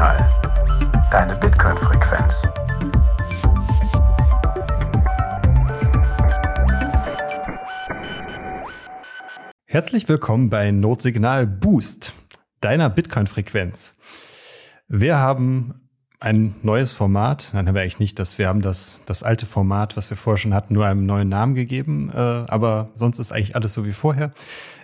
Notsignal. Deine Bitcoin-Frequenz. Herzlich willkommen bei Notsignal Boost, deiner Bitcoin-Frequenz. Wir haben ein neues Format. Nein, haben wir eigentlich nicht. Das, wir haben das, das alte Format, was wir vorher schon hatten, nur einem neuen Namen gegeben. Äh, aber sonst ist eigentlich alles so wie vorher.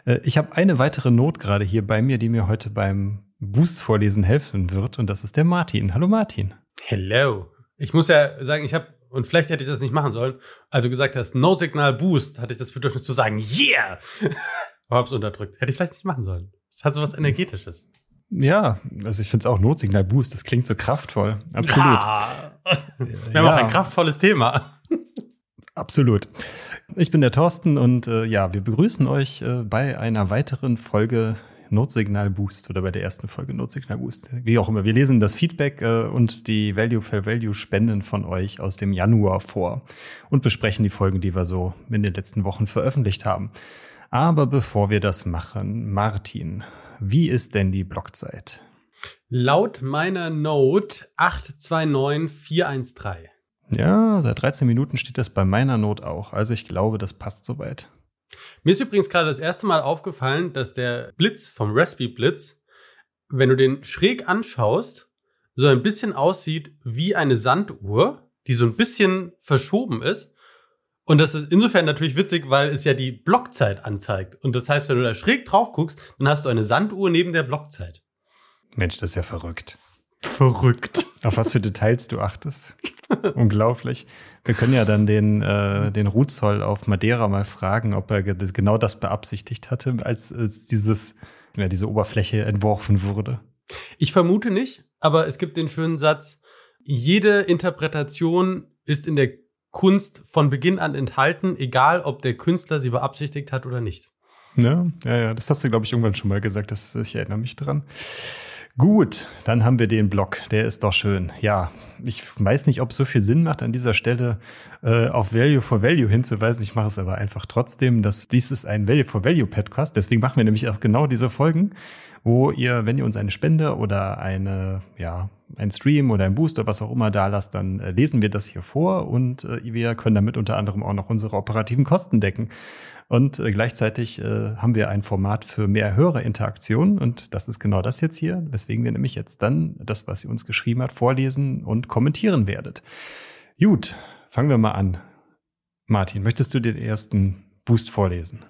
Äh, ich habe eine weitere Not gerade hier bei mir, die mir heute beim Boost vorlesen helfen wird. Und das ist der Martin. Hallo Martin. Hello. Ich muss ja sagen, ich habe, und vielleicht hätte ich das nicht machen sollen, also gesagt hast, No Signal Boost, hatte ich das Bedürfnis zu sagen, yeah! aber hab's unterdrückt. Hätte ich vielleicht nicht machen sollen. Es hat so was Energetisches. Ja, also ich finde es auch Notsignal Boost. Das klingt so kraftvoll. Absolut. Ja. Wir haben auch ein kraftvolles Thema. Absolut. Ich bin der Thorsten und äh, ja, wir begrüßen euch äh, bei einer weiteren Folge Notsignal Boost oder bei der ersten Folge Notsignal Boost. Wie auch immer. Wir lesen das Feedback äh, und die Value for Value Spenden von euch aus dem Januar vor und besprechen die Folgen, die wir so in den letzten Wochen veröffentlicht haben. Aber bevor wir das machen, Martin, wie ist denn die Blockzeit? Laut meiner Note 829413. Ja, seit 13 Minuten steht das bei meiner Note auch. Also ich glaube, das passt soweit. Mir ist übrigens gerade das erste Mal aufgefallen, dass der Blitz vom Raspberry Blitz, wenn du den schräg anschaust, so ein bisschen aussieht wie eine Sanduhr, die so ein bisschen verschoben ist. Und das ist insofern natürlich witzig, weil es ja die Blockzeit anzeigt. Und das heißt, wenn du da schräg drauf guckst, dann hast du eine Sanduhr neben der Blockzeit. Mensch, das ist ja verrückt. Verrückt. Auf was für Details du achtest. Unglaublich. Wir können ja dann den, äh, den Ruzoll auf Madeira mal fragen, ob er genau das beabsichtigt hatte, als, als dieses, ja, diese Oberfläche entworfen wurde. Ich vermute nicht, aber es gibt den schönen Satz, jede Interpretation ist in der Kunst von Beginn an enthalten, egal ob der Künstler sie beabsichtigt hat oder nicht. Ja, ja, ja. Das hast du, glaube ich, irgendwann schon mal gesagt. Das, ich erinnere mich dran. Gut, dann haben wir den Block. Der ist doch schön. Ja, ich weiß nicht, ob es so viel Sinn macht, an dieser Stelle äh, auf Value for Value hinzuweisen. Ich mache es aber einfach trotzdem. dass dies ist ein Value for Value Podcast. Deswegen machen wir nämlich auch genau diese Folgen, wo ihr, wenn ihr uns eine Spende oder eine, ja, ein Stream oder ein Booster, was auch immer da lasst, dann äh, lesen wir das hier vor und äh, wir können damit unter anderem auch noch unsere operativen Kosten decken. Und äh, gleichzeitig äh, haben wir ein Format für mehr Hörerinteraktion und das ist genau das jetzt hier, weswegen wir nämlich jetzt dann das, was sie uns geschrieben hat, vorlesen und kommentieren werdet. Gut, fangen wir mal an. Martin, möchtest du den ersten Boost vorlesen?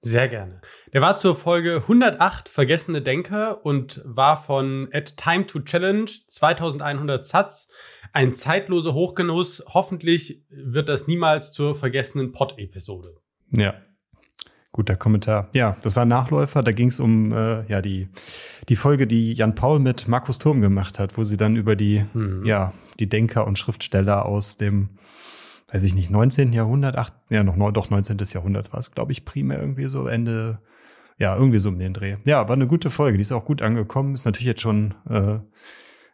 Sehr gerne. Der war zur Folge 108 Vergessene Denker und war von At Time to Challenge 2100 Satz. Ein zeitloser Hochgenuss. Hoffentlich wird das niemals zur vergessenen Pod-Episode. Ja. Guter Kommentar. Ja, das war ein Nachläufer. Da ging es um äh, ja die die Folge, die Jan Paul mit Markus Turm gemacht hat, wo sie dann über die mhm. ja die Denker und Schriftsteller aus dem weiß ich nicht, 19. Jahrhundert, 8, ja, noch, doch 19. Jahrhundert war es, glaube ich, primär irgendwie so Ende, ja, irgendwie so um den Dreh. Ja, war eine gute Folge, die ist auch gut angekommen, ist natürlich jetzt schon, äh,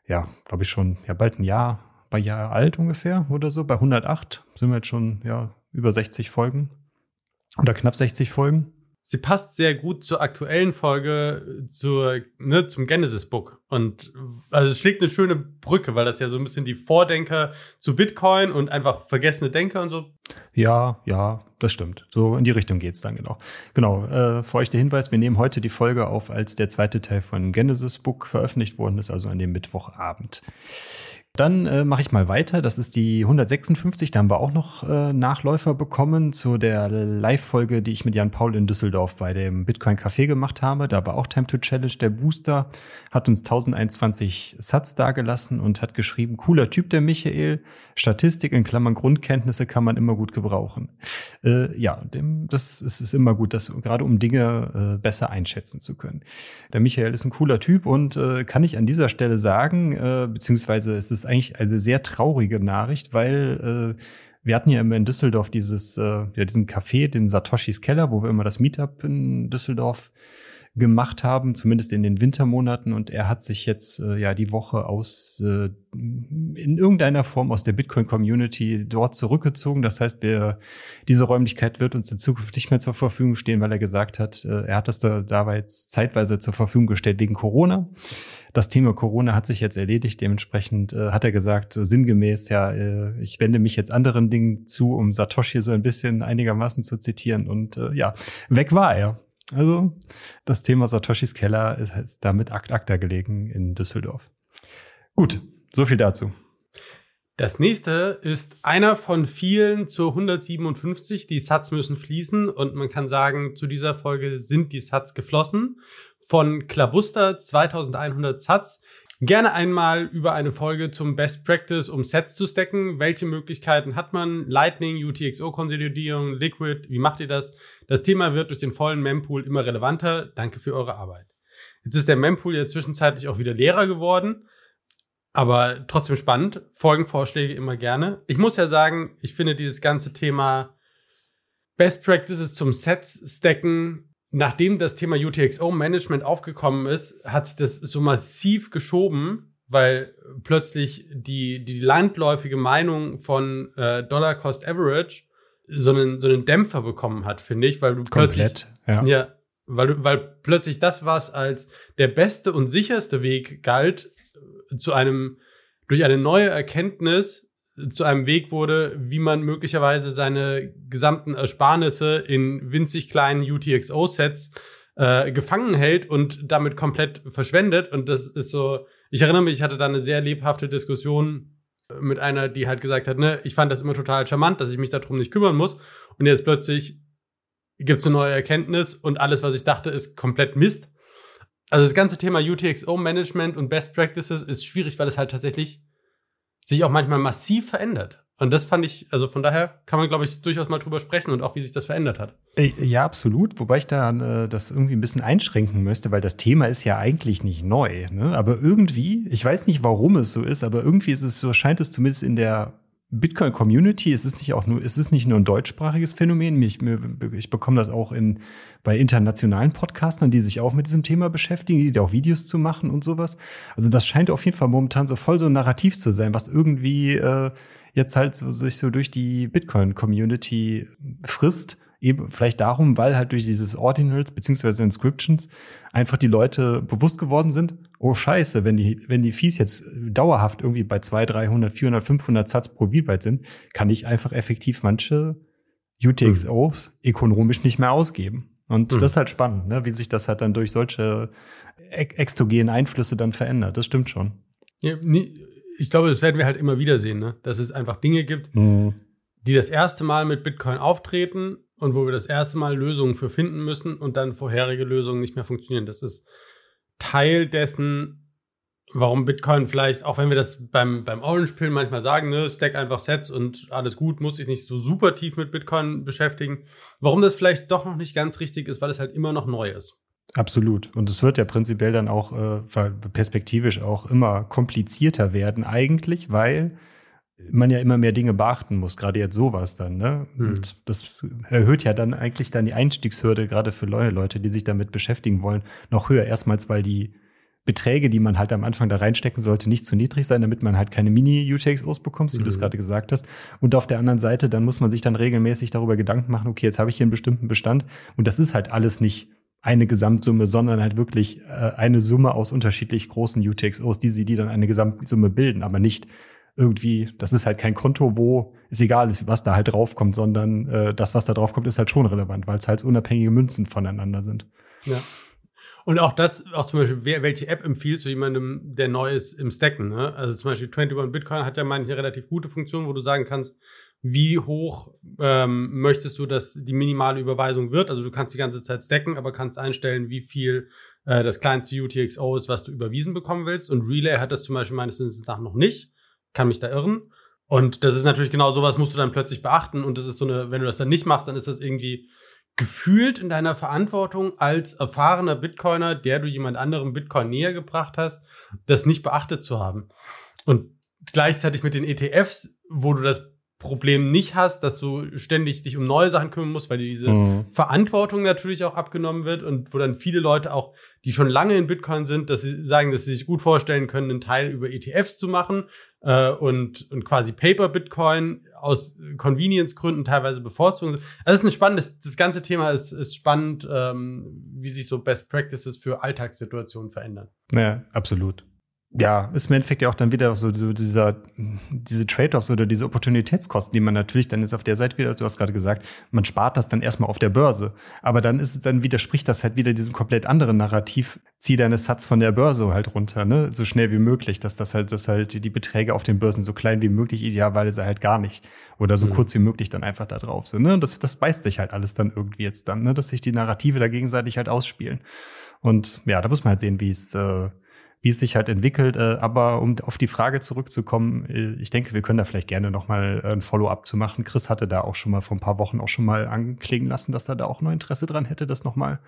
ja, glaube ich schon, ja, bald ein Jahr, bei Jahr alt ungefähr oder so. Bei 108 sind wir jetzt schon, ja, über 60 Folgen oder knapp 60 Folgen sie passt sehr gut zur aktuellen Folge, zur, ne, zum Genesis Book. Und also es schlägt eine schöne Brücke, weil das ja so ein bisschen die Vordenker zu Bitcoin und einfach vergessene Denker und so. Ja, ja, das stimmt. So in die Richtung geht's dann genau. Genau, äh, für euch der Hinweis, wir nehmen heute die Folge auf, als der zweite Teil von Genesis Book veröffentlicht worden ist, also an dem Mittwochabend. Dann äh, mache ich mal weiter. Das ist die 156. Da haben wir auch noch äh, Nachläufer bekommen zu der Live-Folge, die ich mit Jan Paul in Düsseldorf bei dem Bitcoin Café gemacht habe. Da war auch Time to Challenge. Der Booster hat uns 1021 Satz dagelassen und hat geschrieben, cooler Typ der Michael. Statistik in Klammern Grundkenntnisse kann man immer gut gebrauchen. Äh, ja, dem, das ist, ist immer gut, das gerade um Dinge äh, besser einschätzen zu können. Der Michael ist ein cooler Typ und äh, kann ich an dieser Stelle sagen, äh, beziehungsweise es ist eigentlich eine sehr traurige Nachricht, weil äh, wir hatten ja immer in Düsseldorf dieses, äh, ja, diesen Café, den Satoshis Keller, wo wir immer das Meetup in Düsseldorf gemacht haben, zumindest in den Wintermonaten. Und er hat sich jetzt äh, ja die Woche aus äh, in irgendeiner Form aus der Bitcoin-Community dort zurückgezogen. Das heißt, wir, diese Räumlichkeit wird uns in Zukunft nicht mehr zur Verfügung stehen, weil er gesagt hat, äh, er hat das da dabei jetzt zeitweise zur Verfügung gestellt wegen Corona. Das Thema Corona hat sich jetzt erledigt. Dementsprechend äh, hat er gesagt, so sinngemäß, ja, äh, ich wende mich jetzt anderen Dingen zu, um Satoshi so ein bisschen einigermaßen zu zitieren. Und äh, ja, weg war er. Also das Thema Satoshis Keller ist damit akt acta gelegen in Düsseldorf. Gut, so viel dazu. Das nächste ist einer von vielen zur 157. Die Sats müssen fließen und man kann sagen, zu dieser Folge sind die Sats geflossen. Von Klabuster 2100 Sats. Gerne einmal über eine Folge zum Best Practice, um Sets zu stacken. Welche Möglichkeiten hat man? Lightning, UTXO-Konsolidierung, Liquid, wie macht ihr das? Das Thema wird durch den vollen Mempool immer relevanter. Danke für eure Arbeit. Jetzt ist der Mempool ja zwischenzeitlich auch wieder leerer geworden. Aber trotzdem spannend. Folgenvorschläge immer gerne. Ich muss ja sagen, ich finde dieses ganze Thema Best Practices zum Sets stacken, nachdem das Thema UTXO Management aufgekommen ist, hat sich das so massiv geschoben, weil plötzlich die, die landläufige Meinung von äh, Dollar Cost Average so einen, so einen Dämpfer bekommen hat, finde ich, weil du Komplett, plötzlich, ja. ja, weil, weil plötzlich das, was als der beste und sicherste Weg galt, zu einem, durch eine neue Erkenntnis zu einem Weg wurde, wie man möglicherweise seine gesamten Ersparnisse in winzig kleinen UTXO-Sets äh, gefangen hält und damit komplett verschwendet. Und das ist so, ich erinnere mich, ich hatte da eine sehr lebhafte Diskussion mit einer, die halt gesagt hat, ne, ich fand das immer total charmant, dass ich mich darum nicht kümmern muss. Und jetzt plötzlich gibt es eine neue Erkenntnis und alles, was ich dachte, ist komplett Mist. Also das ganze Thema UTXO-Management und Best Practices ist schwierig, weil es halt tatsächlich sich auch manchmal massiv verändert. Und das fand ich, also von daher kann man, glaube ich, durchaus mal drüber sprechen und auch, wie sich das verändert hat. Äh, ja, absolut. Wobei ich da äh, das irgendwie ein bisschen einschränken müsste, weil das Thema ist ja eigentlich nicht neu. Ne? Aber irgendwie, ich weiß nicht, warum es so ist, aber irgendwie ist es so, scheint es zumindest in der Bitcoin-Community, es ist nicht auch nur, es ist nicht nur ein deutschsprachiges Phänomen. Ich, ich bekomme das auch in, bei internationalen Podcastern, die sich auch mit diesem Thema beschäftigen, die da auch Videos zu machen und sowas. Also das scheint auf jeden Fall momentan so voll so ein Narrativ zu sein, was irgendwie äh, jetzt halt so, sich so durch die Bitcoin-Community frisst eben vielleicht darum, weil halt durch dieses Ordinals beziehungsweise Inscriptions einfach die Leute bewusst geworden sind, oh scheiße, wenn die, wenn die Fees jetzt dauerhaft irgendwie bei 200, 300, 400, 500 Satz pro Byte sind, kann ich einfach effektiv manche UTXOs mhm. ökonomisch nicht mehr ausgeben. Und mhm. das ist halt spannend, ne? wie sich das halt dann durch solche exogenen Einflüsse dann verändert. Das stimmt schon. Ja, ich glaube, das werden wir halt immer wieder sehen, ne? dass es einfach Dinge gibt, mhm. die das erste Mal mit Bitcoin auftreten und wo wir das erste Mal Lösungen für finden müssen und dann vorherige Lösungen nicht mehr funktionieren. Das ist Teil dessen, warum Bitcoin vielleicht, auch wenn wir das beim, beim Orange Pill manchmal sagen, ne, stack einfach Sets und alles gut, muss sich nicht so super tief mit Bitcoin beschäftigen, warum das vielleicht doch noch nicht ganz richtig ist, weil es halt immer noch neu ist. Absolut. Und es wird ja prinzipiell dann auch äh, perspektivisch auch immer komplizierter werden, eigentlich, weil man ja immer mehr Dinge beachten muss, gerade jetzt sowas dann, ne? Mhm. Und das erhöht ja dann eigentlich dann die Einstiegshürde, gerade für neue Leute, die sich damit beschäftigen wollen, noch höher. Erstmals, weil die Beträge, die man halt am Anfang da reinstecken sollte, nicht zu niedrig sein, damit man halt keine Mini-UTXOs bekommt, wie mhm. du es mhm. gerade gesagt hast. Und auf der anderen Seite, dann muss man sich dann regelmäßig darüber Gedanken machen, okay, jetzt habe ich hier einen bestimmten Bestand. Und das ist halt alles nicht eine Gesamtsumme, sondern halt wirklich äh, eine Summe aus unterschiedlich großen UTXOs, die sie, die dann eine Gesamtsumme bilden, aber nicht irgendwie, das ist halt kein Konto, wo es egal ist, was da halt draufkommt, sondern äh, das, was da draufkommt, ist halt schon relevant, weil es halt unabhängige Münzen voneinander sind. Ja. Und auch das, auch zum Beispiel, wer, welche App empfiehlst du jemandem, der neu ist im Stacken? Ne? Also zum Beispiel 21 Bitcoin hat ja manche relativ gute Funktionen, wo du sagen kannst, wie hoch ähm, möchtest du, dass die minimale Überweisung wird? Also du kannst die ganze Zeit stacken, aber kannst einstellen, wie viel äh, das kleinste UTXO ist, was du überwiesen bekommen willst. Und Relay hat das zum Beispiel meines Wissens nach noch nicht kann mich da irren. Und das ist natürlich genau sowas, musst du dann plötzlich beachten. Und das ist so eine, wenn du das dann nicht machst, dann ist das irgendwie gefühlt in deiner Verantwortung als erfahrener Bitcoiner, der du jemand anderem Bitcoin näher gebracht hast, das nicht beachtet zu haben. Und gleichzeitig mit den ETFs, wo du das Problem nicht hast, dass du ständig dich um neue Sachen kümmern musst, weil dir diese Mhm. Verantwortung natürlich auch abgenommen wird und wo dann viele Leute auch, die schon lange in Bitcoin sind, dass sie sagen, dass sie sich gut vorstellen können, einen Teil über ETFs zu machen äh, und, und quasi Paper Bitcoin aus Convenience-Gründen teilweise bevorzugen. Also das ist ein spannendes, das ganze Thema ist, ist spannend, ähm, wie sich so Best Practices für Alltagssituationen verändern. Ja, absolut. Ja, ist im Endeffekt ja auch dann wieder so, so dieser, diese Trade-offs oder diese Opportunitätskosten, die man natürlich dann ist auf der Seite wieder, du hast gerade gesagt, man spart das dann erstmal auf der Börse. Aber dann ist es, dann widerspricht das halt wieder diesem komplett anderen Narrativ, zieh deine Satz von der Börse halt runter, ne, so schnell wie möglich, dass das halt, dass halt die Beträge auf den Börsen so klein wie möglich, idealerweise halt gar nicht. Oder so Mhm. kurz wie möglich dann einfach da drauf sind, ne. Das, das beißt sich halt alles dann irgendwie jetzt dann, ne, dass sich die Narrative da gegenseitig halt ausspielen. Und ja, da muss man halt sehen, wie es, äh, wie es sich halt entwickelt. Äh, aber um auf die Frage zurückzukommen, äh, ich denke, wir können da vielleicht gerne noch mal äh, ein Follow-up zu machen. Chris hatte da auch schon mal vor ein paar Wochen auch schon mal anklingen lassen, dass er da auch noch Interesse dran hätte, das noch mal,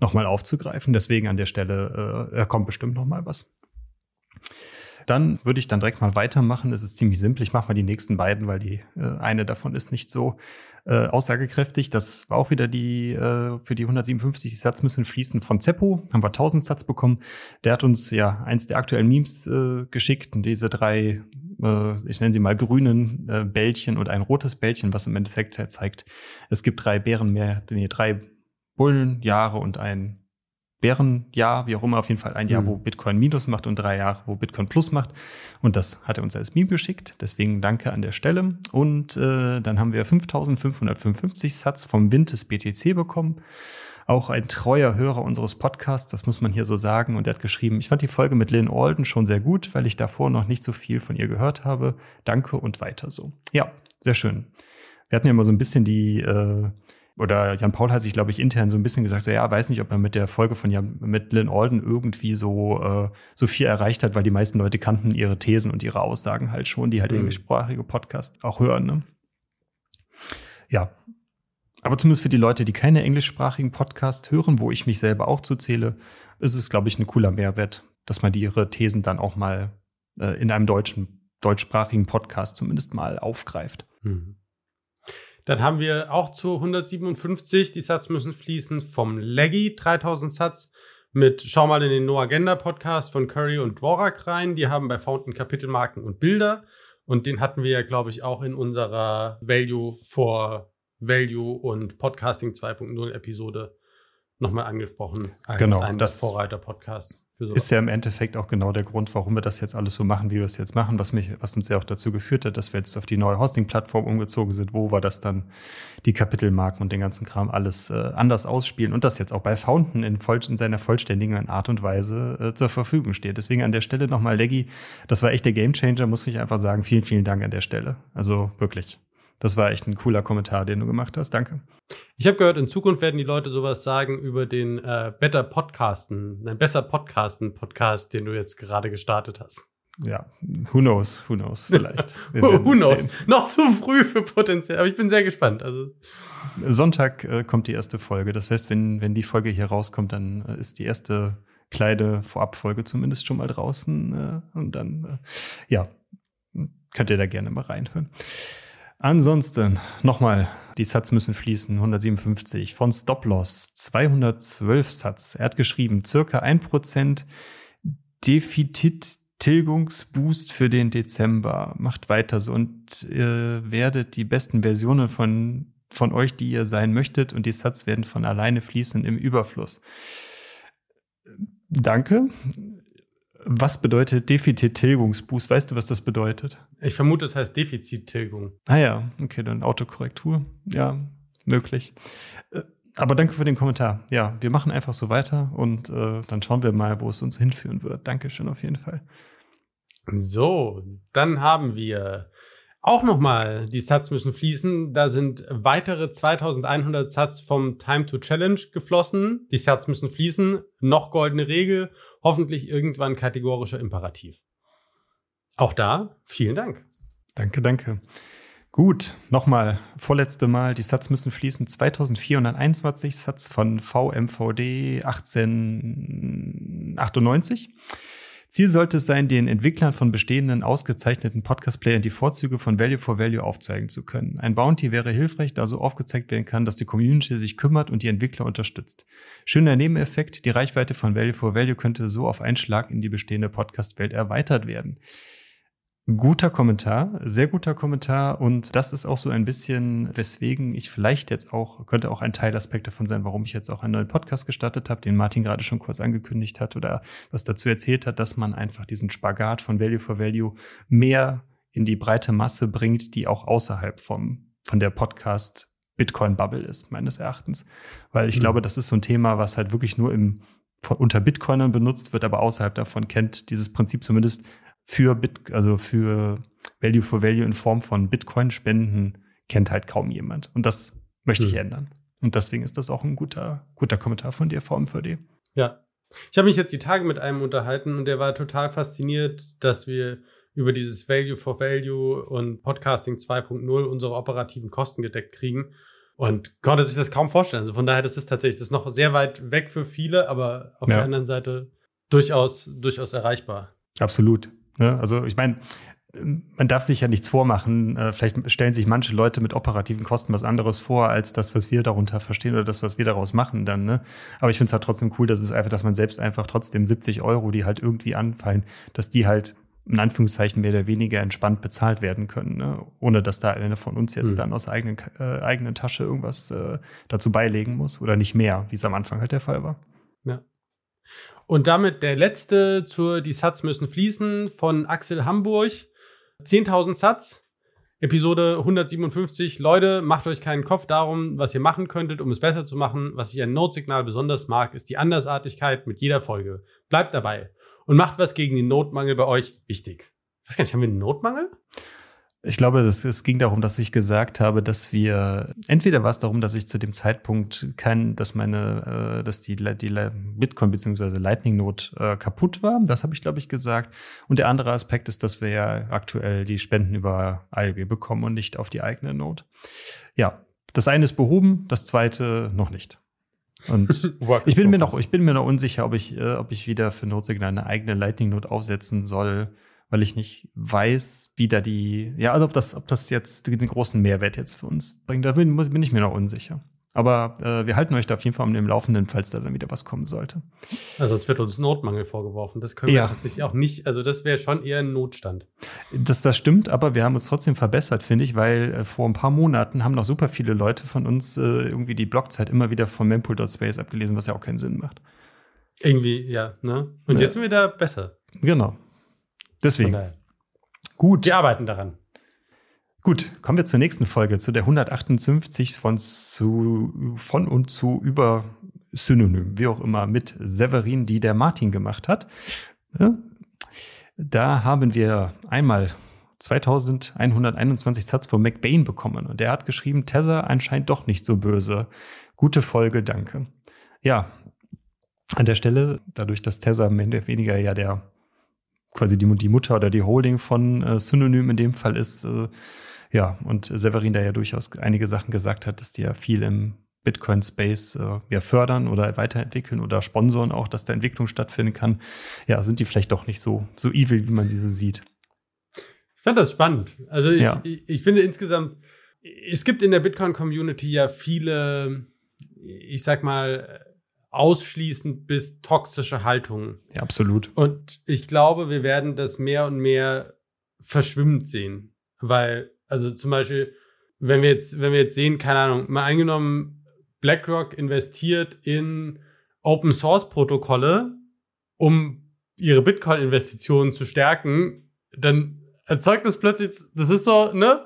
noch mal aufzugreifen. Deswegen an der Stelle äh, kommt bestimmt noch mal was. Dann würde ich dann direkt mal weitermachen. Es ist ziemlich simpel. Ich mache mal die nächsten beiden, weil die äh, eine davon ist nicht so äh, aussagekräftig. Das war auch wieder die äh, für die 157 Satz müssen fließen von Zeppo. Haben wir 1000 Satz bekommen. Der hat uns ja eins der aktuellen Memes äh, geschickt. Und diese drei, äh, ich nenne sie mal grünen äh, Bällchen und ein rotes Bällchen, was im Endeffekt zeigt, es gibt drei Bären mehr, nee, drei Bullenjahre und ein Bärenjahr, wie auch immer, auf jeden Fall ein Jahr, Mhm. wo Bitcoin Minus macht und drei Jahre, wo Bitcoin Plus macht. Und das hat er uns als Meme geschickt. Deswegen danke an der Stelle. Und äh, dann haben wir 5555 Satz vom Wind des BTC bekommen. Auch ein treuer Hörer unseres Podcasts, das muss man hier so sagen. Und er hat geschrieben, ich fand die Folge mit Lynn Alden schon sehr gut, weil ich davor noch nicht so viel von ihr gehört habe. Danke und weiter so. Ja, sehr schön. Wir hatten ja mal so ein bisschen die, äh, oder Jan Paul hat sich, glaube ich, intern so ein bisschen gesagt, so ja, weiß nicht, ob er mit der Folge von Jan, mit Lynn Alden irgendwie so, äh, so viel erreicht hat, weil die meisten Leute kannten ihre Thesen und ihre Aussagen halt schon, die halt Mhm. englischsprachige Podcast auch hören. Ne? Ja. Aber zumindest für die Leute, die keine englischsprachigen Podcast hören, wo ich mich selber auch zuzähle, ist es, glaube ich, ein cooler Mehrwert, dass man die ihre Thesen dann auch mal äh, in einem deutschen, deutschsprachigen Podcast zumindest mal aufgreift. Mhm. Dann haben wir auch zu 157, die Satz müssen fließen, vom Leggy 3000 Satz mit Schau mal in den No Agenda Podcast von Curry und Dvorak rein. Die haben bei Fountain Kapitelmarken und Bilder. Und den hatten wir ja, glaube ich, auch in unserer Value for Value und Podcasting 2.0 Episode nochmal angesprochen. Als Genau, einen das sowas. Ist ja im Endeffekt auch genau der Grund, warum wir das jetzt alles so machen, wie wir es jetzt machen, was mich, was uns ja auch dazu geführt hat, dass wir jetzt auf die neue Hosting-Plattform umgezogen sind, wo wir das dann, die Kapitelmarken und den ganzen Kram alles äh, anders ausspielen und das jetzt auch bei Fountain in, voll, in seiner vollständigen Art und Weise äh, zur Verfügung steht. Deswegen an der Stelle nochmal, Leggy, das war echt der Gamechanger, muss ich einfach sagen. Vielen, vielen Dank an der Stelle. Also wirklich. Das war echt ein cooler Kommentar, den du gemacht hast. Danke. Ich habe gehört, in Zukunft werden die Leute sowas sagen über den äh, Better Podcasten, ein besser Podcasten Podcast, den du jetzt gerade gestartet hast. Ja, who knows, who knows, vielleicht. Who knows? sehen. Noch zu früh für potenziell, aber ich bin sehr gespannt. Also, Sonntag äh, kommt die erste Folge. Das heißt, wenn, wenn die Folge hier rauskommt, dann äh, ist die erste kleine Vorabfolge zumindest schon mal draußen. Äh, und dann, äh, ja, könnt ihr da gerne mal reinhören. Ansonsten nochmal, die Satz müssen fließen, 157 von Stop-Loss, 212 Satz. Er hat geschrieben, circa 1% Defizit-Tilgungsboost für den Dezember. Macht weiter so und ihr werdet die besten Versionen von, von euch, die ihr sein möchtet und die Satz werden von alleine fließen im Überfluss. Danke. Was bedeutet Defizit-Tilgungsboost? Weißt du, was das bedeutet? ich vermute, es heißt Defizittilgung. Ah ja, okay, dann Autokorrektur. Ja, möglich. Äh, Aber danke für den Kommentar. Ja, wir machen einfach so weiter und äh, dann schauen wir mal, wo es uns hinführen wird. Dankeschön auf jeden Fall. So, dann haben wir auch nochmal die Satz müssen fließen. Da sind weitere 2100 Satz vom Time to Challenge geflossen. Die Satz müssen fließen. Noch goldene Regel. Hoffentlich irgendwann kategorischer Imperativ. Auch da vielen Dank. Danke, danke. Gut, nochmal, vorletzte Mal, die Satz müssen fließen. 2421 Satz von VMVD 1898. Ziel sollte es sein, den Entwicklern von bestehenden ausgezeichneten Podcast-Playern die Vorzüge von Value for Value aufzeigen zu können. Ein Bounty wäre hilfreich, da so aufgezeigt werden kann, dass die Community sich kümmert und die Entwickler unterstützt. Schöner Nebeneffekt, die Reichweite von Value for Value könnte so auf einen Schlag in die bestehende Podcast-Welt erweitert werden. Guter Kommentar, sehr guter Kommentar und das ist auch so ein bisschen, weswegen ich vielleicht jetzt auch, könnte auch ein Teilaspekt davon sein, warum ich jetzt auch einen neuen Podcast gestartet habe, den Martin gerade schon kurz angekündigt hat oder was dazu erzählt hat, dass man einfach diesen Spagat von Value for Value mehr in die breite Masse bringt, die auch außerhalb vom, von der Podcast Bitcoin Bubble ist, meines Erachtens. Weil ich mhm. glaube, das ist so ein Thema, was halt wirklich nur im, unter Bitcoinern benutzt wird, aber außerhalb davon kennt dieses Prinzip zumindest für Bit, also für Value for Value in Form von Bitcoin-Spenden kennt halt kaum jemand. Und das möchte ich mhm. ändern. Und deswegen ist das auch ein guter, guter Kommentar von dir, VMVD. Ja. Ich habe mich jetzt die Tage mit einem unterhalten und der war total fasziniert, dass wir über dieses Value for Value und Podcasting 2.0 unsere operativen Kosten gedeckt kriegen und konnte sich das kaum vorstellen. Also von daher, das ist tatsächlich das ist noch sehr weit weg für viele, aber auf ja. der anderen Seite durchaus, durchaus erreichbar. Absolut. Ne? Also ich meine, man darf sich ja nichts vormachen. Äh, vielleicht stellen sich manche Leute mit operativen Kosten was anderes vor, als das, was wir darunter verstehen oder das, was wir daraus machen dann. Ne? Aber ich finde es halt trotzdem cool, dass es einfach, dass man selbst einfach trotzdem 70 Euro, die halt irgendwie anfallen, dass die halt in Anführungszeichen mehr oder weniger entspannt bezahlt werden können, ne? ohne dass da einer von uns jetzt mhm. dann aus eigenen, äh, eigenen Tasche irgendwas äh, dazu beilegen muss oder nicht mehr, wie es am Anfang halt der Fall war. Ja. Und damit der letzte zur Die Satz müssen fließen von Axel Hamburg. 10.000 Satz, Episode 157. Leute, macht euch keinen Kopf darum, was ihr machen könntet, um es besser zu machen. Was ich an Notsignal besonders mag, ist die Andersartigkeit mit jeder Folge. Bleibt dabei und macht was gegen den Notmangel bei euch wichtig. Ich weiß gar nicht, haben wir einen Notmangel? Ich glaube, es, ging darum, dass ich gesagt habe, dass wir entweder war es darum, dass ich zu dem Zeitpunkt kein, dass meine, äh, dass die, die Bitcoin bzw. Lightning Note äh, kaputt war. Das habe ich, glaube ich, gesagt. Und der andere Aspekt ist, dass wir ja aktuell die Spenden über ILB bekommen und nicht auf die eigene Note. Ja, das eine ist behoben, das zweite noch nicht. Und ich bin mir noch, ich bin mir noch unsicher, ob ich, äh, ob ich wieder für Notsignal eine eigene Lightning Note aufsetzen soll weil ich nicht weiß, wie da die, ja, also ob das, ob das jetzt den großen Mehrwert jetzt für uns bringt. Da bin, bin ich mir noch unsicher. Aber äh, wir halten euch da auf jeden Fall am Laufenden, falls da dann wieder was kommen sollte. Also sonst wird uns Notmangel vorgeworfen. Das können wir tatsächlich auch nicht. Also das wäre schon eher ein Notstand. Das, das stimmt, aber wir haben uns trotzdem verbessert, finde ich, weil äh, vor ein paar Monaten haben noch super viele Leute von uns äh, irgendwie die Blockzeit immer wieder von mempool.space abgelesen, was ja auch keinen Sinn macht. Irgendwie, ja, ne? Und ja. jetzt sind wir da besser. Genau. Deswegen. Gut. Wir arbeiten daran. Gut, kommen wir zur nächsten Folge, zu der 158 von, zu, von und zu über Synonym, wie auch immer, mit Severin, die der Martin gemacht hat. Da haben wir einmal 2121 Satz von McBain bekommen und der hat geschrieben, Tether anscheinend doch nicht so böse. Gute Folge, danke. Ja, an der Stelle, dadurch, dass Tether mehr oder weniger ja der quasi die, die Mutter oder die Holding von äh, Synonym in dem Fall ist. Äh, ja, und Severin, der ja durchaus einige Sachen gesagt hat, dass die ja viel im Bitcoin-Space äh, ja, fördern oder weiterentwickeln oder sponsoren auch, dass da Entwicklung stattfinden kann. Ja, sind die vielleicht doch nicht so, so evil, wie man sie so sieht. Ich fand das spannend. Also ich, ja. ich, ich finde insgesamt, es gibt in der Bitcoin-Community ja viele, ich sag mal, ausschließend bis toxische Haltungen. Ja, absolut. Und ich glaube, wir werden das mehr und mehr verschwimmt sehen. Weil, also zum Beispiel, wenn wir jetzt, wenn wir jetzt sehen, keine Ahnung, mal angenommen, BlackRock investiert in Open Source Protokolle, um ihre Bitcoin-Investitionen zu stärken, dann erzeugt das plötzlich, das ist so, ne?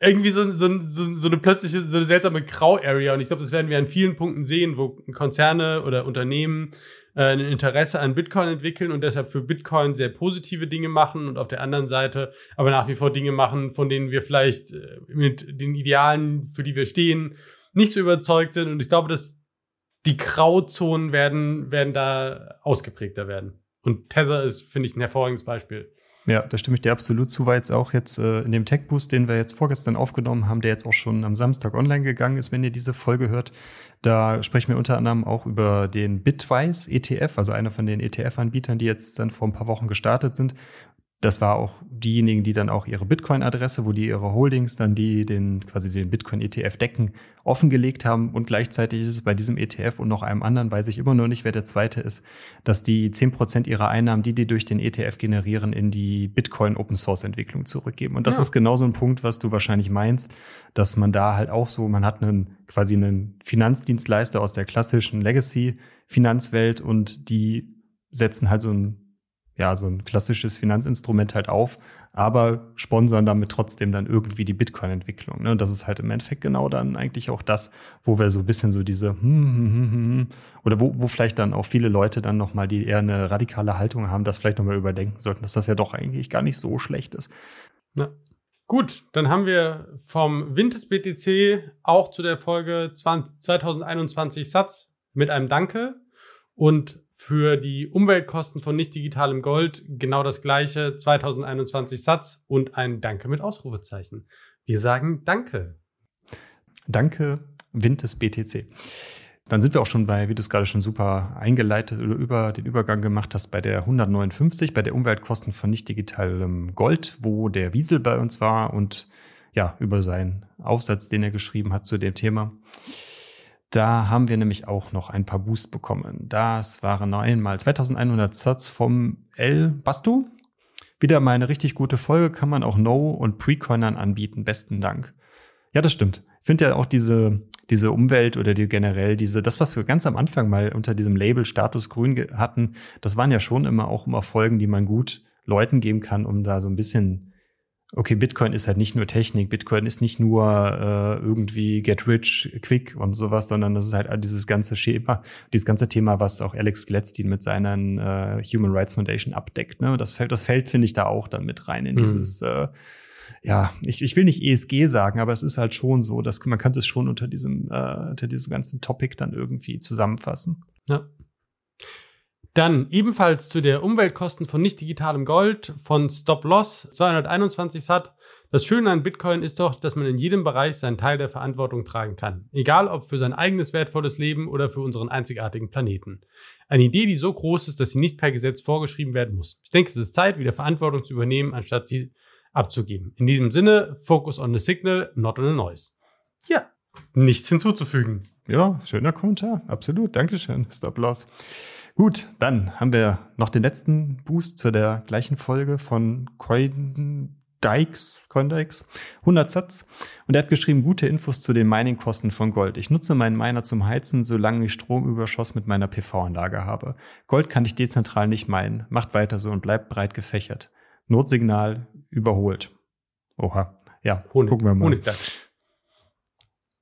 Irgendwie so, so, so, so eine plötzliche, so eine seltsame Grau-Area. Und ich glaube, das werden wir an vielen Punkten sehen, wo Konzerne oder Unternehmen äh, ein Interesse an Bitcoin entwickeln und deshalb für Bitcoin sehr positive Dinge machen und auf der anderen Seite aber nach wie vor Dinge machen, von denen wir vielleicht äh, mit den Idealen, für die wir stehen, nicht so überzeugt sind. Und ich glaube, dass die Grauzonen werden, werden da ausgeprägter werden. Und Tether ist, finde ich, ein hervorragendes Beispiel. Ja, da stimme ich dir absolut zu, weil jetzt auch jetzt äh, in dem Tech Boost, den wir jetzt vorgestern aufgenommen haben, der jetzt auch schon am Samstag online gegangen ist, wenn ihr diese Folge hört, da sprechen wir unter anderem auch über den Bitwise ETF, also einer von den ETF-Anbietern, die jetzt dann vor ein paar Wochen gestartet sind das war auch diejenigen, die dann auch ihre Bitcoin-Adresse, wo die ihre Holdings dann die den quasi den Bitcoin-ETF decken, offengelegt haben. Und gleichzeitig ist es bei diesem ETF und noch einem anderen, weiß ich immer noch nicht, wer der zweite ist, dass die zehn Prozent ihrer Einnahmen, die die durch den ETF generieren, in die Bitcoin-Open-Source-Entwicklung zurückgeben. Und das ja. ist genau so ein Punkt, was du wahrscheinlich meinst, dass man da halt auch so, man hat einen quasi einen Finanzdienstleister aus der klassischen Legacy-Finanzwelt und die setzen halt so ein ja, so ein klassisches Finanzinstrument halt auf, aber sponsern damit trotzdem dann irgendwie die Bitcoin-Entwicklung. Ne? Und das ist halt im Endeffekt genau dann eigentlich auch das, wo wir so ein bisschen so diese hm, hm, hm, hm, hm oder wo, wo vielleicht dann auch viele Leute dann nochmal, die eher eine radikale Haltung haben, das vielleicht nochmal überdenken sollten, dass das ja doch eigentlich gar nicht so schlecht ist. Ja. Gut, dann haben wir vom Wintes BTC auch zu der Folge 20, 2021 Satz mit einem Danke und für die Umweltkosten von nicht digitalem Gold genau das gleiche 2021 Satz und ein Danke mit Ausrufezeichen. Wir sagen Danke. Danke, Wind des BTC. Dann sind wir auch schon bei, wie du es gerade schon super eingeleitet oder über den Übergang gemacht hast, bei der 159, bei der Umweltkosten von nicht digitalem Gold, wo der Wiesel bei uns war und ja, über seinen Aufsatz, den er geschrieben hat zu dem Thema. Da haben wir nämlich auch noch ein paar Boost bekommen. Das waren noch einmal 2100 Satz vom L. Bastu. Wieder mal eine richtig gute Folge, kann man auch No- und Pre-Coinern anbieten. Besten Dank. Ja, das stimmt. Ich finde ja auch diese, diese Umwelt oder die generell diese, das, was wir ganz am Anfang mal unter diesem Label Status Grün hatten, das waren ja schon immer auch immer Folgen, die man gut Leuten geben kann, um da so ein bisschen okay, Bitcoin ist halt nicht nur Technik, Bitcoin ist nicht nur äh, irgendwie get rich quick und sowas, sondern das ist halt dieses ganze Schema, dieses ganze Thema, was auch Alex Gladstein mit seinen äh, Human Rights Foundation abdeckt. Ne? Das fällt, das fällt, finde ich, da auch dann mit rein in mhm. dieses äh, ja, ich, ich will nicht ESG sagen, aber es ist halt schon so, dass man könnte es schon unter diesem, äh, unter diesem ganzen Topic dann irgendwie zusammenfassen. Ja. Dann ebenfalls zu der Umweltkosten von nicht digitalem Gold von Stop Loss 221 Sat. Das Schöne an Bitcoin ist doch, dass man in jedem Bereich seinen Teil der Verantwortung tragen kann. Egal ob für sein eigenes wertvolles Leben oder für unseren einzigartigen Planeten. Eine Idee, die so groß ist, dass sie nicht per Gesetz vorgeschrieben werden muss. Ich denke, es ist Zeit, wieder Verantwortung zu übernehmen, anstatt sie abzugeben. In diesem Sinne, focus on the signal, not on the noise. Ja, nichts hinzuzufügen. Ja, schöner Kommentar. Absolut. Dankeschön. Stop Loss. Gut, dann haben wir noch den letzten Boost zu der gleichen Folge von Coindikes, Coindikes, 100 Satz. Und er hat geschrieben, gute Infos zu den Miningkosten von Gold. Ich nutze meinen Miner zum Heizen, solange ich Stromüberschuss mit meiner PV-Anlage habe. Gold kann ich dezentral nicht meinen. Macht weiter so und bleibt breit gefächert. Notsignal überholt. Oha. Ja, Honig, gucken wir mal. Honigdachs.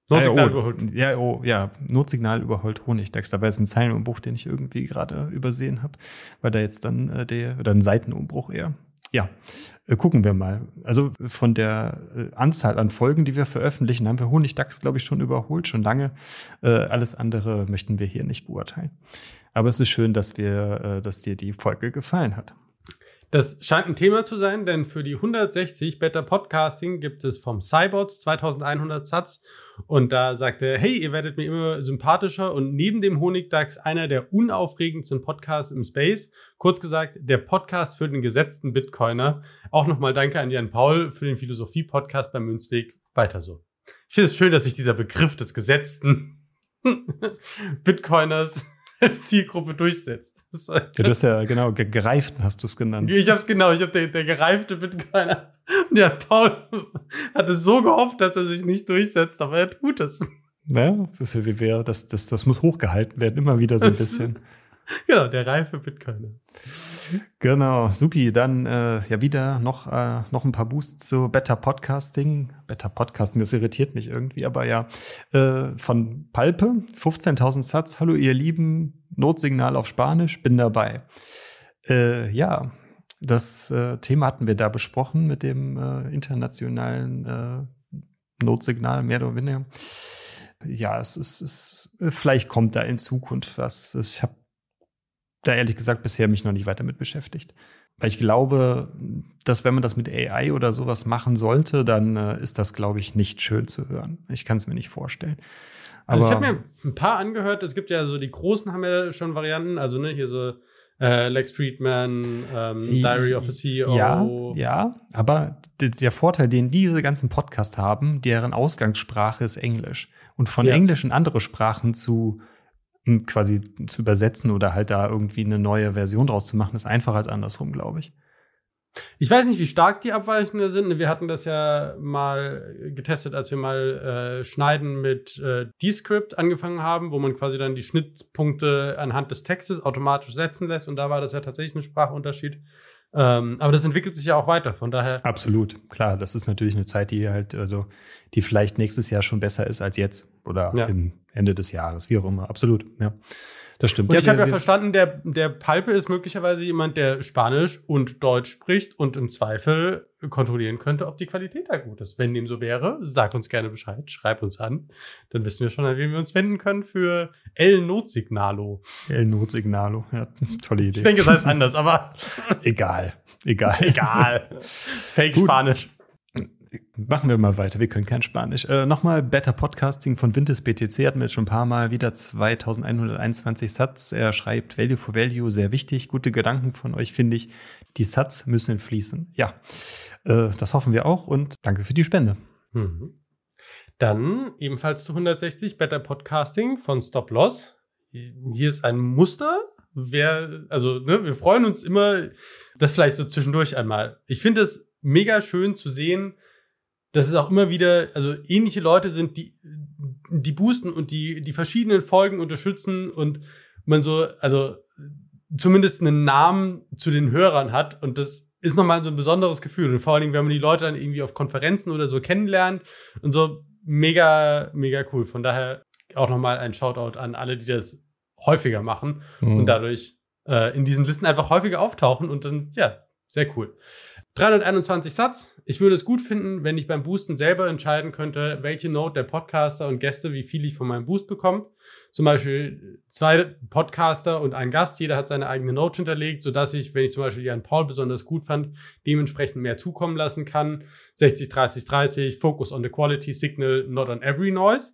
Notsignal ja, oh, überholt. Ja, oh, ja, Notsignal überholt Honigdachs. Da war jetzt ein Zeilenumbruch, den ich irgendwie gerade übersehen habe, weil da jetzt dann äh, der, oder ein Seitenumbruch eher. Ja, äh, gucken wir mal. Also von der äh, Anzahl an Folgen, die wir veröffentlichen, haben wir Honigdachs, glaube ich, schon überholt, schon lange. Äh, alles andere möchten wir hier nicht beurteilen. Aber es ist schön, dass wir, dass dir die Folge gefallen hat. Das scheint ein Thema zu sein, denn für die 160 Better Podcasting gibt es vom Cybots 2100 Satz und da sagt er, hey, ihr werdet mir immer sympathischer und neben dem Honigdachs einer der unaufregendsten Podcasts im Space. Kurz gesagt, der Podcast für den gesetzten Bitcoiner. Auch nochmal danke an Jan Paul für den Philosophie-Podcast beim Münzweg. Weiter so. Ich finde es schön, dass sich dieser Begriff des gesetzten Bitcoiners als Zielgruppe durchsetzt. ja, du hast ja genau gereiften hast du es genannt. Ich habe es genau, ich habe der, der gereifte Bitcoiner. Ja, Paul hatte so gehofft, dass er sich nicht durchsetzt, aber er tut es. Ja, das, ist ja das, das, das muss hochgehalten werden, immer wieder so ein bisschen. genau, der reife Bitcoiner. Genau, supi. Dann äh, ja wieder noch, äh, noch ein paar Boosts zu Better Podcasting. Better Podcasting, das irritiert mich irgendwie, aber ja. Äh, von Palpe, 15.000 Satz. Hallo ihr Lieben, Notsignal auf Spanisch, bin dabei. Äh, ja, das äh, Thema hatten wir da besprochen mit dem äh, internationalen Notsignal, mehr oder weniger. Ja, es ist, es, vielleicht kommt da in Zukunft was. Ich habe da ehrlich gesagt bisher mich noch nicht weiter mit beschäftigt. Weil ich glaube, dass wenn man das mit AI oder sowas machen sollte, dann äh, ist das, glaube ich, nicht schön zu hören. Ich kann es mir nicht vorstellen. Aber also ich habe mir ein paar angehört. Es gibt ja so die großen haben ja schon Varianten. Also ne, hier so äh, Lex Friedman, ähm, Diary of a CEO. Ja, ja. Aber der Vorteil, den diese ganzen Podcasts haben, deren Ausgangssprache ist Englisch. Und von ja. Englisch in andere Sprachen zu quasi zu übersetzen oder halt da irgendwie eine neue Version draus zu machen, ist einfacher als andersrum, glaube ich. Ich weiß nicht, wie stark die Abweichungen sind. Wir hatten das ja mal getestet, als wir mal äh, Schneiden mit äh, Descript angefangen haben, wo man quasi dann die Schnittpunkte anhand des Textes automatisch setzen lässt. Und da war das ja tatsächlich ein Sprachunterschied. Ähm, aber das entwickelt sich ja auch weiter, von daher. Absolut, klar. Das ist natürlich eine Zeit, die halt, also, die vielleicht nächstes Jahr schon besser ist als jetzt oder ja. im Ende des Jahres, wie auch immer. Absolut, ja. Das stimmt. Und ja, ich habe ja verstanden, der, der Palpe ist möglicherweise jemand, der Spanisch und Deutsch spricht und im Zweifel kontrollieren könnte, ob die Qualität da gut ist. Wenn dem so wäre, sag uns gerne Bescheid, schreib uns an. Dann wissen wir schon, an wen wir uns wenden können für El Notsignalo. El Notsignalo, ja, tolle Idee. Ich denke, es heißt anders, aber egal. Egal. Egal. Fake Gut. Spanisch. Machen wir mal weiter, wir können kein Spanisch. Äh, Nochmal Better Podcasting von Vintes BTC hatten wir jetzt schon ein paar Mal wieder 2121 Satz. Er schreibt Value for Value, sehr wichtig. Gute Gedanken von euch, finde ich. Die Satz müssen fließen. Ja, äh, das hoffen wir auch und danke für die Spende. Mhm. Dann ebenfalls zu 160 Better Podcasting von Stop Loss. Hier ist ein Muster. Wer, also, ne, wir freuen uns immer, das vielleicht so zwischendurch einmal. Ich finde es mega schön zu sehen, dass es auch immer wieder, also ähnliche Leute sind, die, die boosten und die, die verschiedenen Folgen unterstützen und man so, also zumindest einen Namen zu den Hörern hat und das ist nochmal so ein besonderes Gefühl und vor allen Dingen, wenn man die Leute dann irgendwie auf Konferenzen oder so kennenlernt und so, mega, mega cool. Von daher auch nochmal ein Shoutout an alle, die das häufiger machen mhm. und dadurch äh, in diesen Listen einfach häufiger auftauchen und dann, ja, sehr cool. 321 Satz. Ich würde es gut finden, wenn ich beim Boosten selber entscheiden könnte, welche Note der Podcaster und Gäste, wie viel ich von meinem Boost bekomme. Zum Beispiel zwei Podcaster und ein Gast, jeder hat seine eigene Note hinterlegt, sodass ich, wenn ich zum Beispiel Jan Paul besonders gut fand, dementsprechend mehr zukommen lassen kann. 60, 30, 30, Focus on the Quality, Signal, not on every noise.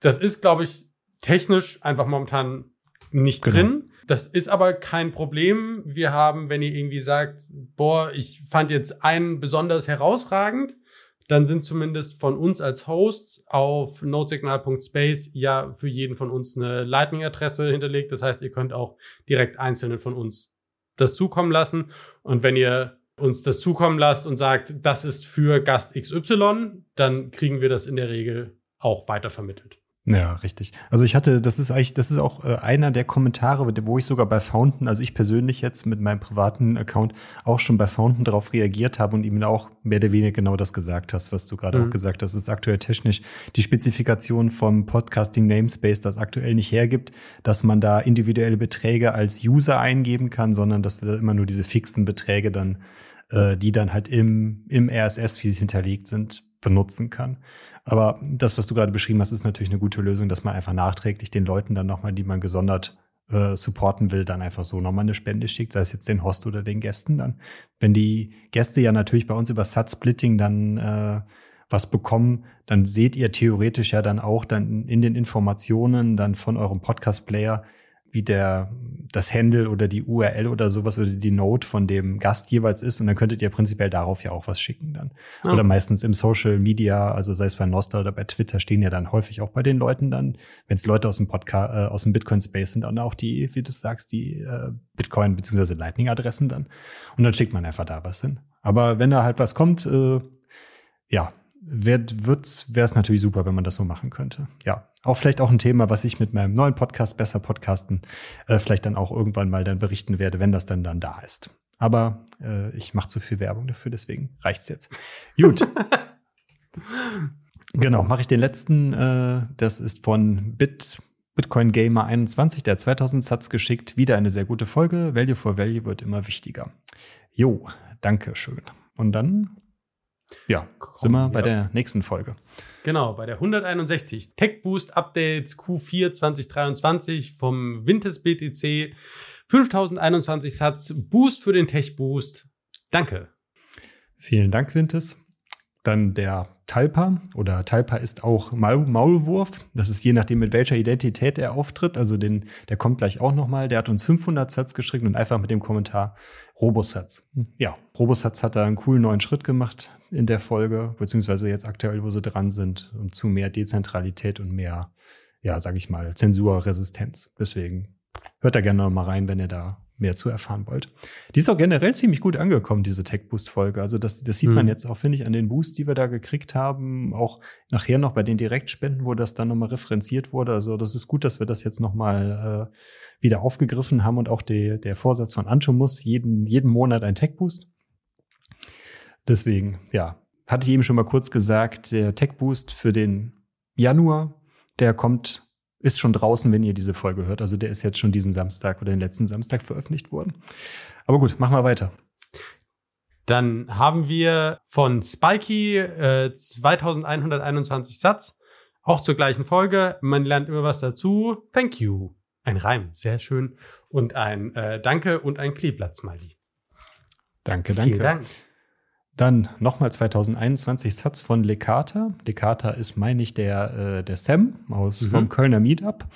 Das ist, glaube ich, technisch einfach momentan nicht genau. drin. Das ist aber kein Problem. Wir haben, wenn ihr irgendwie sagt, boah, ich fand jetzt einen besonders herausragend, dann sind zumindest von uns als Hosts auf notesignal.space ja für jeden von uns eine Lightning-Adresse hinterlegt. Das heißt, ihr könnt auch direkt einzelnen von uns das zukommen lassen. Und wenn ihr uns das zukommen lasst und sagt, das ist für Gast XY, dann kriegen wir das in der Regel auch weitervermittelt. Ja, richtig. Also ich hatte, das ist eigentlich, das ist auch äh, einer der Kommentare, wo ich sogar bei Fountain, also ich persönlich jetzt mit meinem privaten Account auch schon bei Fountain darauf reagiert habe und ihm auch mehr oder weniger genau das gesagt hast, was du gerade mhm. auch gesagt hast. Das ist aktuell technisch die Spezifikation vom Podcasting Namespace, das aktuell nicht hergibt, dass man da individuelle Beträge als User eingeben kann, sondern dass da immer nur diese fixen Beträge dann, äh, die dann halt im, im RSS, wie sie hinterlegt sind, benutzen kann. Aber das, was du gerade beschrieben hast, ist natürlich eine gute Lösung, dass man einfach nachträglich den Leuten dann nochmal, die man gesondert äh, supporten will, dann einfach so nochmal eine Spende schickt, sei es jetzt den Host oder den Gästen dann. Wenn die Gäste ja natürlich bei uns über Sat-Splitting dann äh, was bekommen, dann seht ihr theoretisch ja dann auch dann in den Informationen dann von eurem Podcast-Player, wie der das Handle oder die URL oder sowas oder die Note von dem Gast jeweils ist und dann könntet ihr prinzipiell darauf ja auch was schicken dann. Okay. Oder meistens im Social Media, also sei es bei Nostra oder bei Twitter stehen ja dann häufig auch bei den Leuten dann, wenn es Leute aus dem Podcast, äh, aus dem Bitcoin Space sind, dann auch die, wie du sagst, die äh, Bitcoin bzw. Lightning Adressen dann und dann schickt man einfach da was hin. Aber wenn da halt was kommt, äh, ja, wäre es natürlich super, wenn man das so machen könnte. Ja, auch vielleicht auch ein Thema, was ich mit meinem neuen Podcast besser podcasten äh, vielleicht dann auch irgendwann mal dann berichten werde, wenn das dann dann da ist. Aber äh, ich mache zu viel Werbung dafür, deswegen reicht's jetzt. Gut. genau, mache ich den letzten. Äh, das ist von Bit Bitcoin Gamer 21, der 2000 Satz geschickt. Wieder eine sehr gute Folge. Value for Value wird immer wichtiger. Jo, danke schön. Und dann ja, Komm, sind wir bei ja. der nächsten Folge. Genau, bei der 161. Tech Boost Updates Q4 2023 vom Winters BTC 5021 Satz Boost für den Tech Boost. Danke. Vielen Dank, Vintes. Dann der Talpa oder Talpa ist auch Maulwurf. Das ist je nachdem, mit welcher Identität er auftritt. Also den, der kommt gleich auch nochmal. Der hat uns 500 Satz geschickt und einfach mit dem Kommentar Robosatz. Ja, Robosatz hat da einen coolen neuen Schritt gemacht in der Folge, beziehungsweise jetzt aktuell, wo sie dran sind und zu mehr Dezentralität und mehr, ja, sag ich mal, Zensurresistenz. Deswegen hört da gerne nochmal rein, wenn ihr da mehr zu erfahren wollt. Die ist auch generell ziemlich gut angekommen, diese Tech Boost Folge. Also das, das sieht mhm. man jetzt auch, finde ich, an den Boosts, die wir da gekriegt haben. Auch nachher noch bei den Direktspenden, wo das dann nochmal referenziert wurde. Also das ist gut, dass wir das jetzt nochmal äh, wieder aufgegriffen haben und auch die, der Vorsatz von Ancho muss jeden, jeden Monat ein Tech Boost. Deswegen, ja, hatte ich eben schon mal kurz gesagt, der Tech Boost für den Januar, der kommt ist schon draußen, wenn ihr diese Folge hört. Also der ist jetzt schon diesen Samstag oder den letzten Samstag veröffentlicht worden. Aber gut, machen wir weiter. Dann haben wir von Spikey äh, 2121 Satz, auch zur gleichen Folge. Man lernt immer was dazu. Thank you. Ein Reim, sehr schön. Und ein äh, Danke und ein Kleeblatt-Smiley. Danke, danke. Vielen Dank. Dann nochmal 2021 Satz von Lekata. Lekata ist, meine ich, der, äh, der Sam aus mhm. vom Kölner Meetup.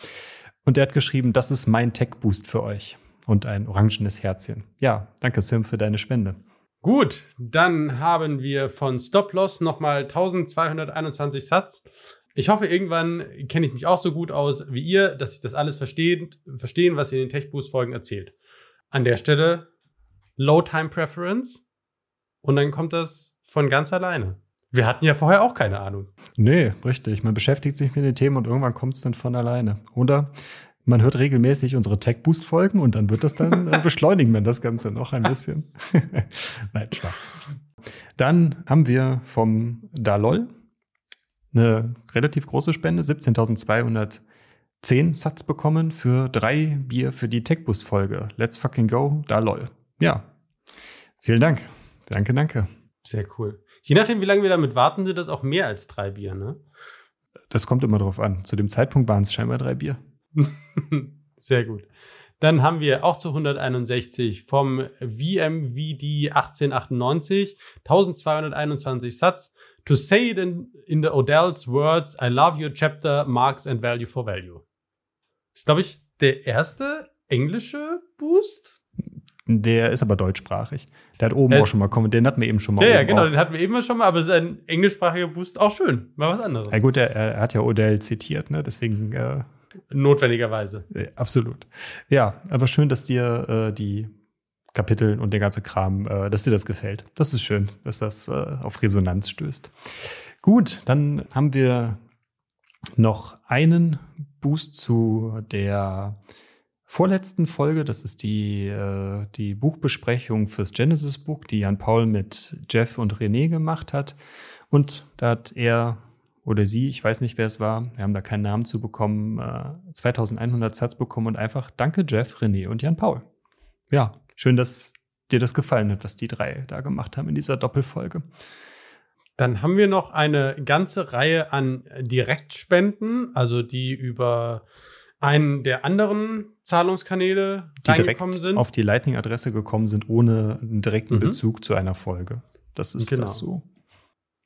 Und der hat geschrieben, das ist mein Tech-Boost für euch. Und ein orangenes Herzchen. Ja, danke Sam für deine Spende. Gut, dann haben wir von Stop Loss nochmal 1221 Satz. Ich hoffe, irgendwann kenne ich mich auch so gut aus wie ihr, dass ich das alles versteht, verstehen, was ihr in den Tech Boost Folgen erzählt. An der Stelle Low Time Preference und dann kommt das von ganz alleine. Wir hatten ja vorher auch keine Ahnung. Nee, richtig. Man beschäftigt sich mit den Themen und irgendwann kommt es dann von alleine. Oder man hört regelmäßig unsere Tech-Boost-Folgen und dann wird das dann äh, beschleunigen wir das Ganze noch ein bisschen. Nein, schwarz. Dann haben wir vom Dalol eine relativ große Spende, 17.210 Satz bekommen für drei Bier für die Tech-Boost-Folge. Let's fucking go, Dalol. Ja, vielen Dank. Danke, danke. Sehr cool. Je nachdem, wie lange wir damit warten, sind das auch mehr als drei Bier, ne? Das kommt immer drauf an. Zu dem Zeitpunkt waren es scheinbar drei Bier. Sehr gut. Dann haben wir auch zu 161 vom VMVD 1898 1221 Satz. To say it in, in the Odell's words, I love your chapter, marks and value for value. Das ist, glaube ich, der erste englische Boost. Der ist aber deutschsprachig. Der hat oben auch schon mal kommen. Den hatten wir eben schon mal. Ja, ja genau, auch. den hatten wir eben schon mal, aber sein englischsprachiger Boost auch schön. Mal was anderes. Ja, gut, er, er hat ja Odell zitiert, ne? Deswegen. Äh, Notwendigerweise. Äh, absolut. Ja, aber schön, dass dir äh, die Kapitel und der ganze Kram, äh, dass dir das gefällt. Das ist schön, dass das äh, auf Resonanz stößt. Gut, dann haben wir noch einen Boost zu der vorletzten Folge. Das ist die, äh, die Buchbesprechung fürs Genesis-Buch, die Jan Paul mit Jeff und René gemacht hat. Und da hat er oder sie, ich weiß nicht, wer es war, wir haben da keinen Namen zu bekommen, äh, 2100 Satz bekommen und einfach Danke Jeff, René und Jan Paul. Ja, schön, dass dir das gefallen hat, was die drei da gemacht haben in dieser Doppelfolge. Dann haben wir noch eine ganze Reihe an Direktspenden, also die über einen der anderen Zahlungskanäle die reingekommen sind. auf die Lightning-Adresse gekommen sind, ohne einen direkten mhm. Bezug zu einer Folge. Das ist genau. das so.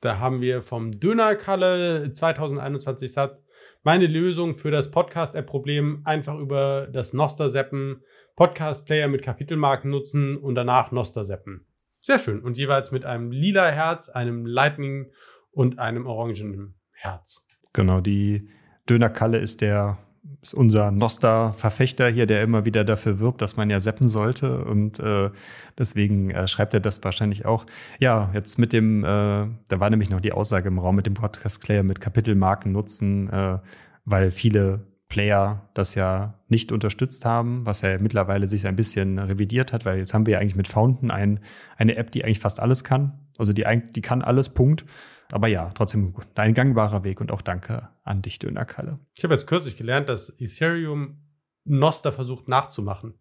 Da haben wir vom Dönerkalle 2021 Satz meine Lösung für das Podcast-App-Problem einfach über das Noster-Seppen, Podcast-Player mit Kapitelmarken nutzen und danach Noster-Seppen. Sehr schön. Und jeweils mit einem lila Herz, einem Lightning und einem orangenen Herz. Genau, die Dönerkalle ist der ist unser Noster-Verfechter hier, der immer wieder dafür wirbt, dass man ja seppen sollte. Und äh, deswegen äh, schreibt er das wahrscheinlich auch. Ja, jetzt mit dem, äh, da war nämlich noch die Aussage im Raum mit dem Podcast-Player mit Kapitelmarken nutzen, äh, weil viele Player das ja nicht unterstützt haben, was ja mittlerweile sich ein bisschen revidiert hat, weil jetzt haben wir ja eigentlich mit Fountain ein, eine App, die eigentlich fast alles kann. Also die, die kann alles, Punkt. Aber ja, trotzdem ein gangbarer Weg und auch danke an dich, Dönerkalle. Ich habe jetzt kürzlich gelernt, dass Ethereum Noster versucht nachzumachen.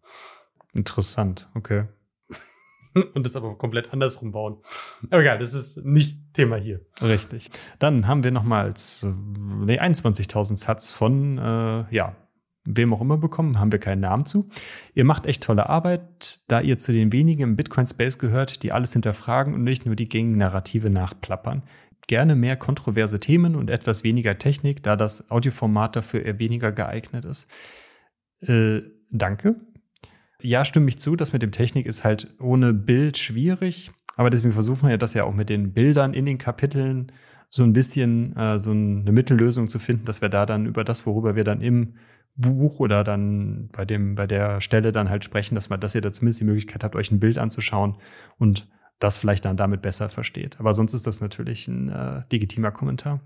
Interessant, okay. und das aber komplett andersrum bauen. Aber egal, das ist nicht Thema hier. Richtig. Dann haben wir nochmals nee, 21.000 Satz von, äh, ja, wem auch immer bekommen, haben wir keinen Namen zu. Ihr macht echt tolle Arbeit, da ihr zu den wenigen im Bitcoin-Space gehört, die alles hinterfragen und nicht nur die gängigen Narrative nachplappern. Gerne mehr kontroverse Themen und etwas weniger Technik, da das Audioformat dafür eher weniger geeignet ist. Äh, danke. Ja, stimme ich zu, das mit dem Technik ist halt ohne Bild schwierig. Aber deswegen versuchen wir ja das ja auch mit den Bildern in den Kapiteln so ein bisschen äh, so eine Mittellösung zu finden, dass wir da dann über das, worüber wir dann im Buch oder dann bei dem, bei der Stelle dann halt sprechen, dass man, dass ihr da zumindest die Möglichkeit habt, euch ein Bild anzuschauen und das vielleicht dann damit besser versteht. Aber sonst ist das natürlich ein äh, legitimer Kommentar.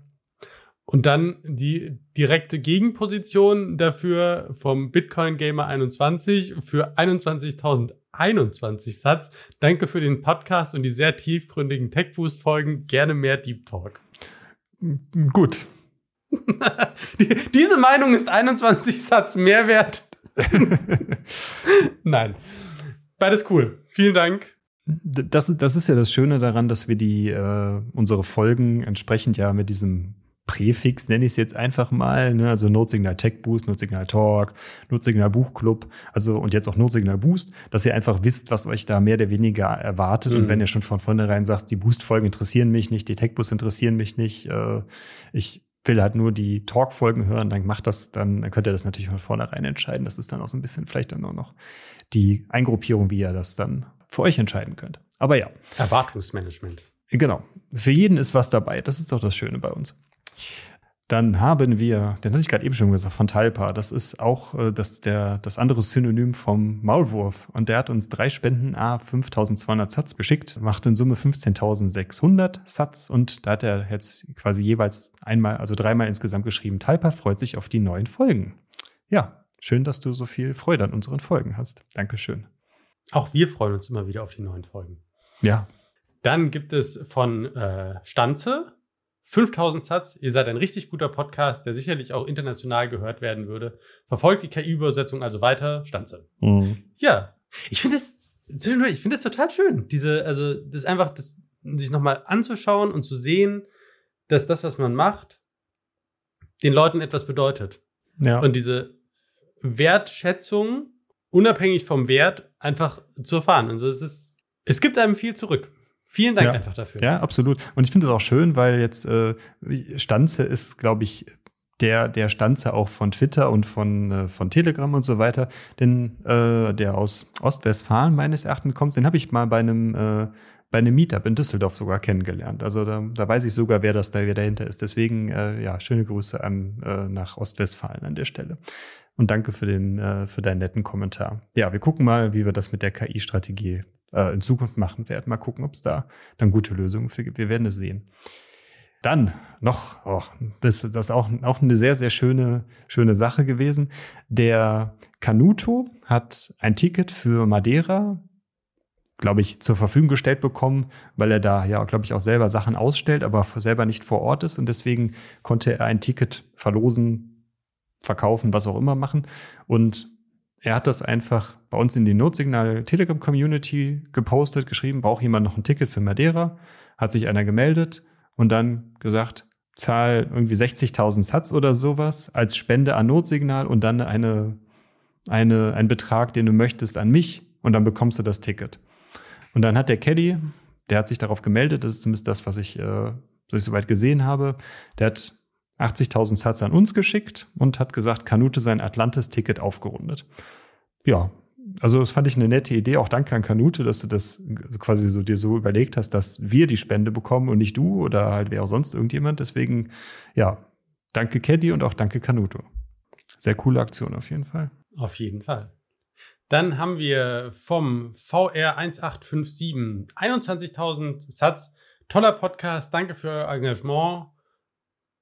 Und dann die direkte Gegenposition dafür vom Bitcoin Gamer 21 für 21.021 Satz. Danke für den Podcast und die sehr tiefgründigen Tech Boost Folgen. Gerne mehr Deep Talk. Gut. Diese Meinung ist 21 Satz Mehrwert. Nein. Beides cool. Vielen Dank. Das, das ist ja das Schöne daran, dass wir die äh, unsere Folgen entsprechend ja mit diesem Präfix, nenne ich es jetzt einfach mal, ne? also Notsignal Tech Boost, Notsignal Talk, Notsignal Buchclub, also und jetzt auch Notsignal Boost, dass ihr einfach wisst, was euch da mehr oder weniger erwartet. Mhm. Und wenn ihr schon von vornherein sagt, die Boost-Folgen interessieren mich nicht, die Tech Boost interessieren mich nicht, äh, ich will halt nur die Talk-Folgen hören, dann macht das, dann könnt ihr das natürlich von vornherein entscheiden. Das ist dann auch so ein bisschen vielleicht dann auch noch die Eingruppierung, wie ihr das dann für euch entscheiden könnt. Aber ja. Erwartungsmanagement. Genau. Für jeden ist was dabei. Das ist doch das Schöne bei uns. Dann haben wir, den hatte ich gerade eben schon gesagt, von Talpa. Das ist auch äh, das, der, das andere Synonym vom Maulwurf. Und der hat uns drei Spenden A 5200 Satz geschickt, macht in Summe 15.600 Satz. Und da hat er jetzt quasi jeweils einmal, also dreimal insgesamt geschrieben, Talpa freut sich auf die neuen Folgen. Ja, schön, dass du so viel Freude an unseren Folgen hast. Dankeschön. Auch wir freuen uns immer wieder auf die neuen Folgen. Ja. Dann gibt es von äh, Stanze 5000 Satz. Ihr seid ein richtig guter Podcast, der sicherlich auch international gehört werden würde. Verfolgt die KI-Übersetzung also weiter. Stanze. Mhm. Ja. Ich finde es, ich finde es total schön. Diese, also, das ist einfach, das, sich nochmal anzuschauen und zu sehen, dass das, was man macht, den Leuten etwas bedeutet. Ja. Und diese Wertschätzung, unabhängig vom Wert, einfach zu erfahren. Also es ist, es gibt einem viel zurück. Vielen Dank ja. einfach dafür. Ja, absolut. Und ich finde es auch schön, weil jetzt äh, Stanze ist, glaube ich, der, der Stanze auch von Twitter und von, äh, von Telegram und so weiter. Denn äh, der aus Ostwestfalen meines Erachtens kommt, den habe ich mal bei einem, äh, bei einem Meetup in Düsseldorf sogar kennengelernt. Also da, da weiß ich sogar, wer das da wer dahinter ist. Deswegen, äh, ja, schöne Grüße an äh, nach Ostwestfalen an der Stelle. Und danke für den, äh, für deinen netten Kommentar. Ja, wir gucken mal, wie wir das mit der KI-Strategie äh, in Zukunft machen werden. Mal gucken, ob es da dann gute Lösungen für gibt. Wir werden es sehen. Dann noch, oh, das, das ist auch, auch eine sehr, sehr schöne, schöne Sache gewesen. Der Canuto hat ein Ticket für Madeira, glaube ich, zur Verfügung gestellt bekommen, weil er da ja, glaube ich, auch selber Sachen ausstellt, aber selber nicht vor Ort ist. Und deswegen konnte er ein Ticket verlosen, verkaufen, was auch immer machen. Und er hat das einfach bei uns in die Notsignal Telegram Community gepostet, geschrieben, braucht jemand noch ein Ticket für Madeira? Hat sich einer gemeldet und dann gesagt, zahl irgendwie 60.000 Satz oder sowas als Spende an Notsignal und dann eine, eine, ein Betrag, den du möchtest, an mich und dann bekommst du das Ticket. Und dann hat der Caddy, der hat sich darauf gemeldet, das ist zumindest das, was ich, äh, was ich soweit gesehen habe, der hat 80.000 Satz an uns geschickt und hat gesagt, Kanute sein Atlantis-Ticket aufgerundet. Ja, also das fand ich eine nette Idee. Auch danke an Kanute, dass du das quasi so dir so überlegt hast, dass wir die Spende bekommen und nicht du oder halt wer auch sonst irgendjemand. Deswegen, ja, danke Caddy und auch danke Kanuto. Sehr coole Aktion auf jeden Fall. Auf jeden Fall. Dann haben wir vom VR 1857 21.000 Satz. Toller Podcast. Danke für euer Engagement.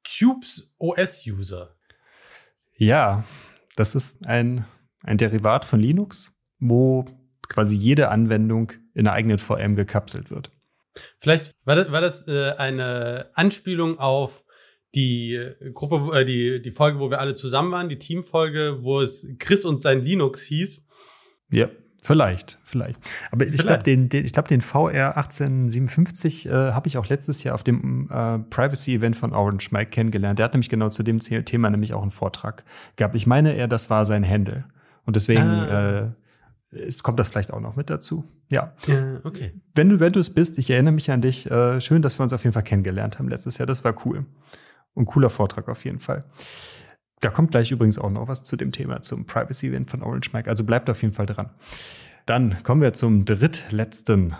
Cubes OS-User. Ja, das ist ein, ein Derivat von Linux, wo quasi jede Anwendung in einer eigenen VM gekapselt wird. Vielleicht war das, war das äh, eine Anspielung auf die Gruppe, äh, die, die Folge, wo wir alle zusammen waren, die Teamfolge, wo es Chris und sein Linux hieß. Ja, Vielleicht, vielleicht. Aber ich glaube, den, den, ich glaub, den VR 1857 äh, habe ich auch letztes Jahr auf dem äh, Privacy-Event von Orange Mike kennengelernt. Der hat nämlich genau zu dem Thema nämlich auch einen Vortrag gehabt. Ich meine eher, das war sein Handle. Und deswegen ah. äh, ist, kommt das vielleicht auch noch mit dazu. Ja. ja okay. Wenn du, wenn du es bist, ich erinnere mich an dich. Äh, schön, dass wir uns auf jeden Fall kennengelernt haben letztes Jahr. Das war cool. Und cooler Vortrag auf jeden Fall. Da kommt gleich übrigens auch noch was zu dem Thema, zum Privacy-Event von Orange Mike. Also bleibt auf jeden Fall dran. Dann kommen wir zum drittletzten,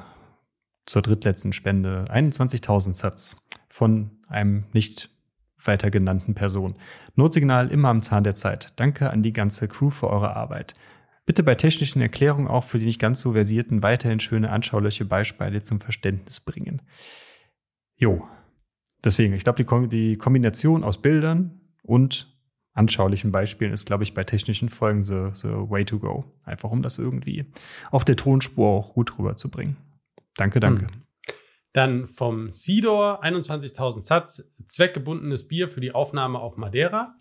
zur drittletzten Spende. 21.000 Satz von einem nicht weiter genannten Person. Notsignal immer am Zahn der Zeit. Danke an die ganze Crew für eure Arbeit. Bitte bei technischen Erklärungen auch für die nicht ganz so versierten weiterhin schöne anschauliche Beispiele zum Verständnis bringen. Jo. Deswegen, ich glaube, die Kombination aus Bildern und anschaulichen Beispielen ist, glaube ich, bei technischen Folgen the, the way to go. Einfach um das irgendwie auf der Tonspur auch gut rüberzubringen. Danke, danke. Hm. Dann vom Sidor 21.000 Satz, zweckgebundenes Bier für die Aufnahme auf Madeira.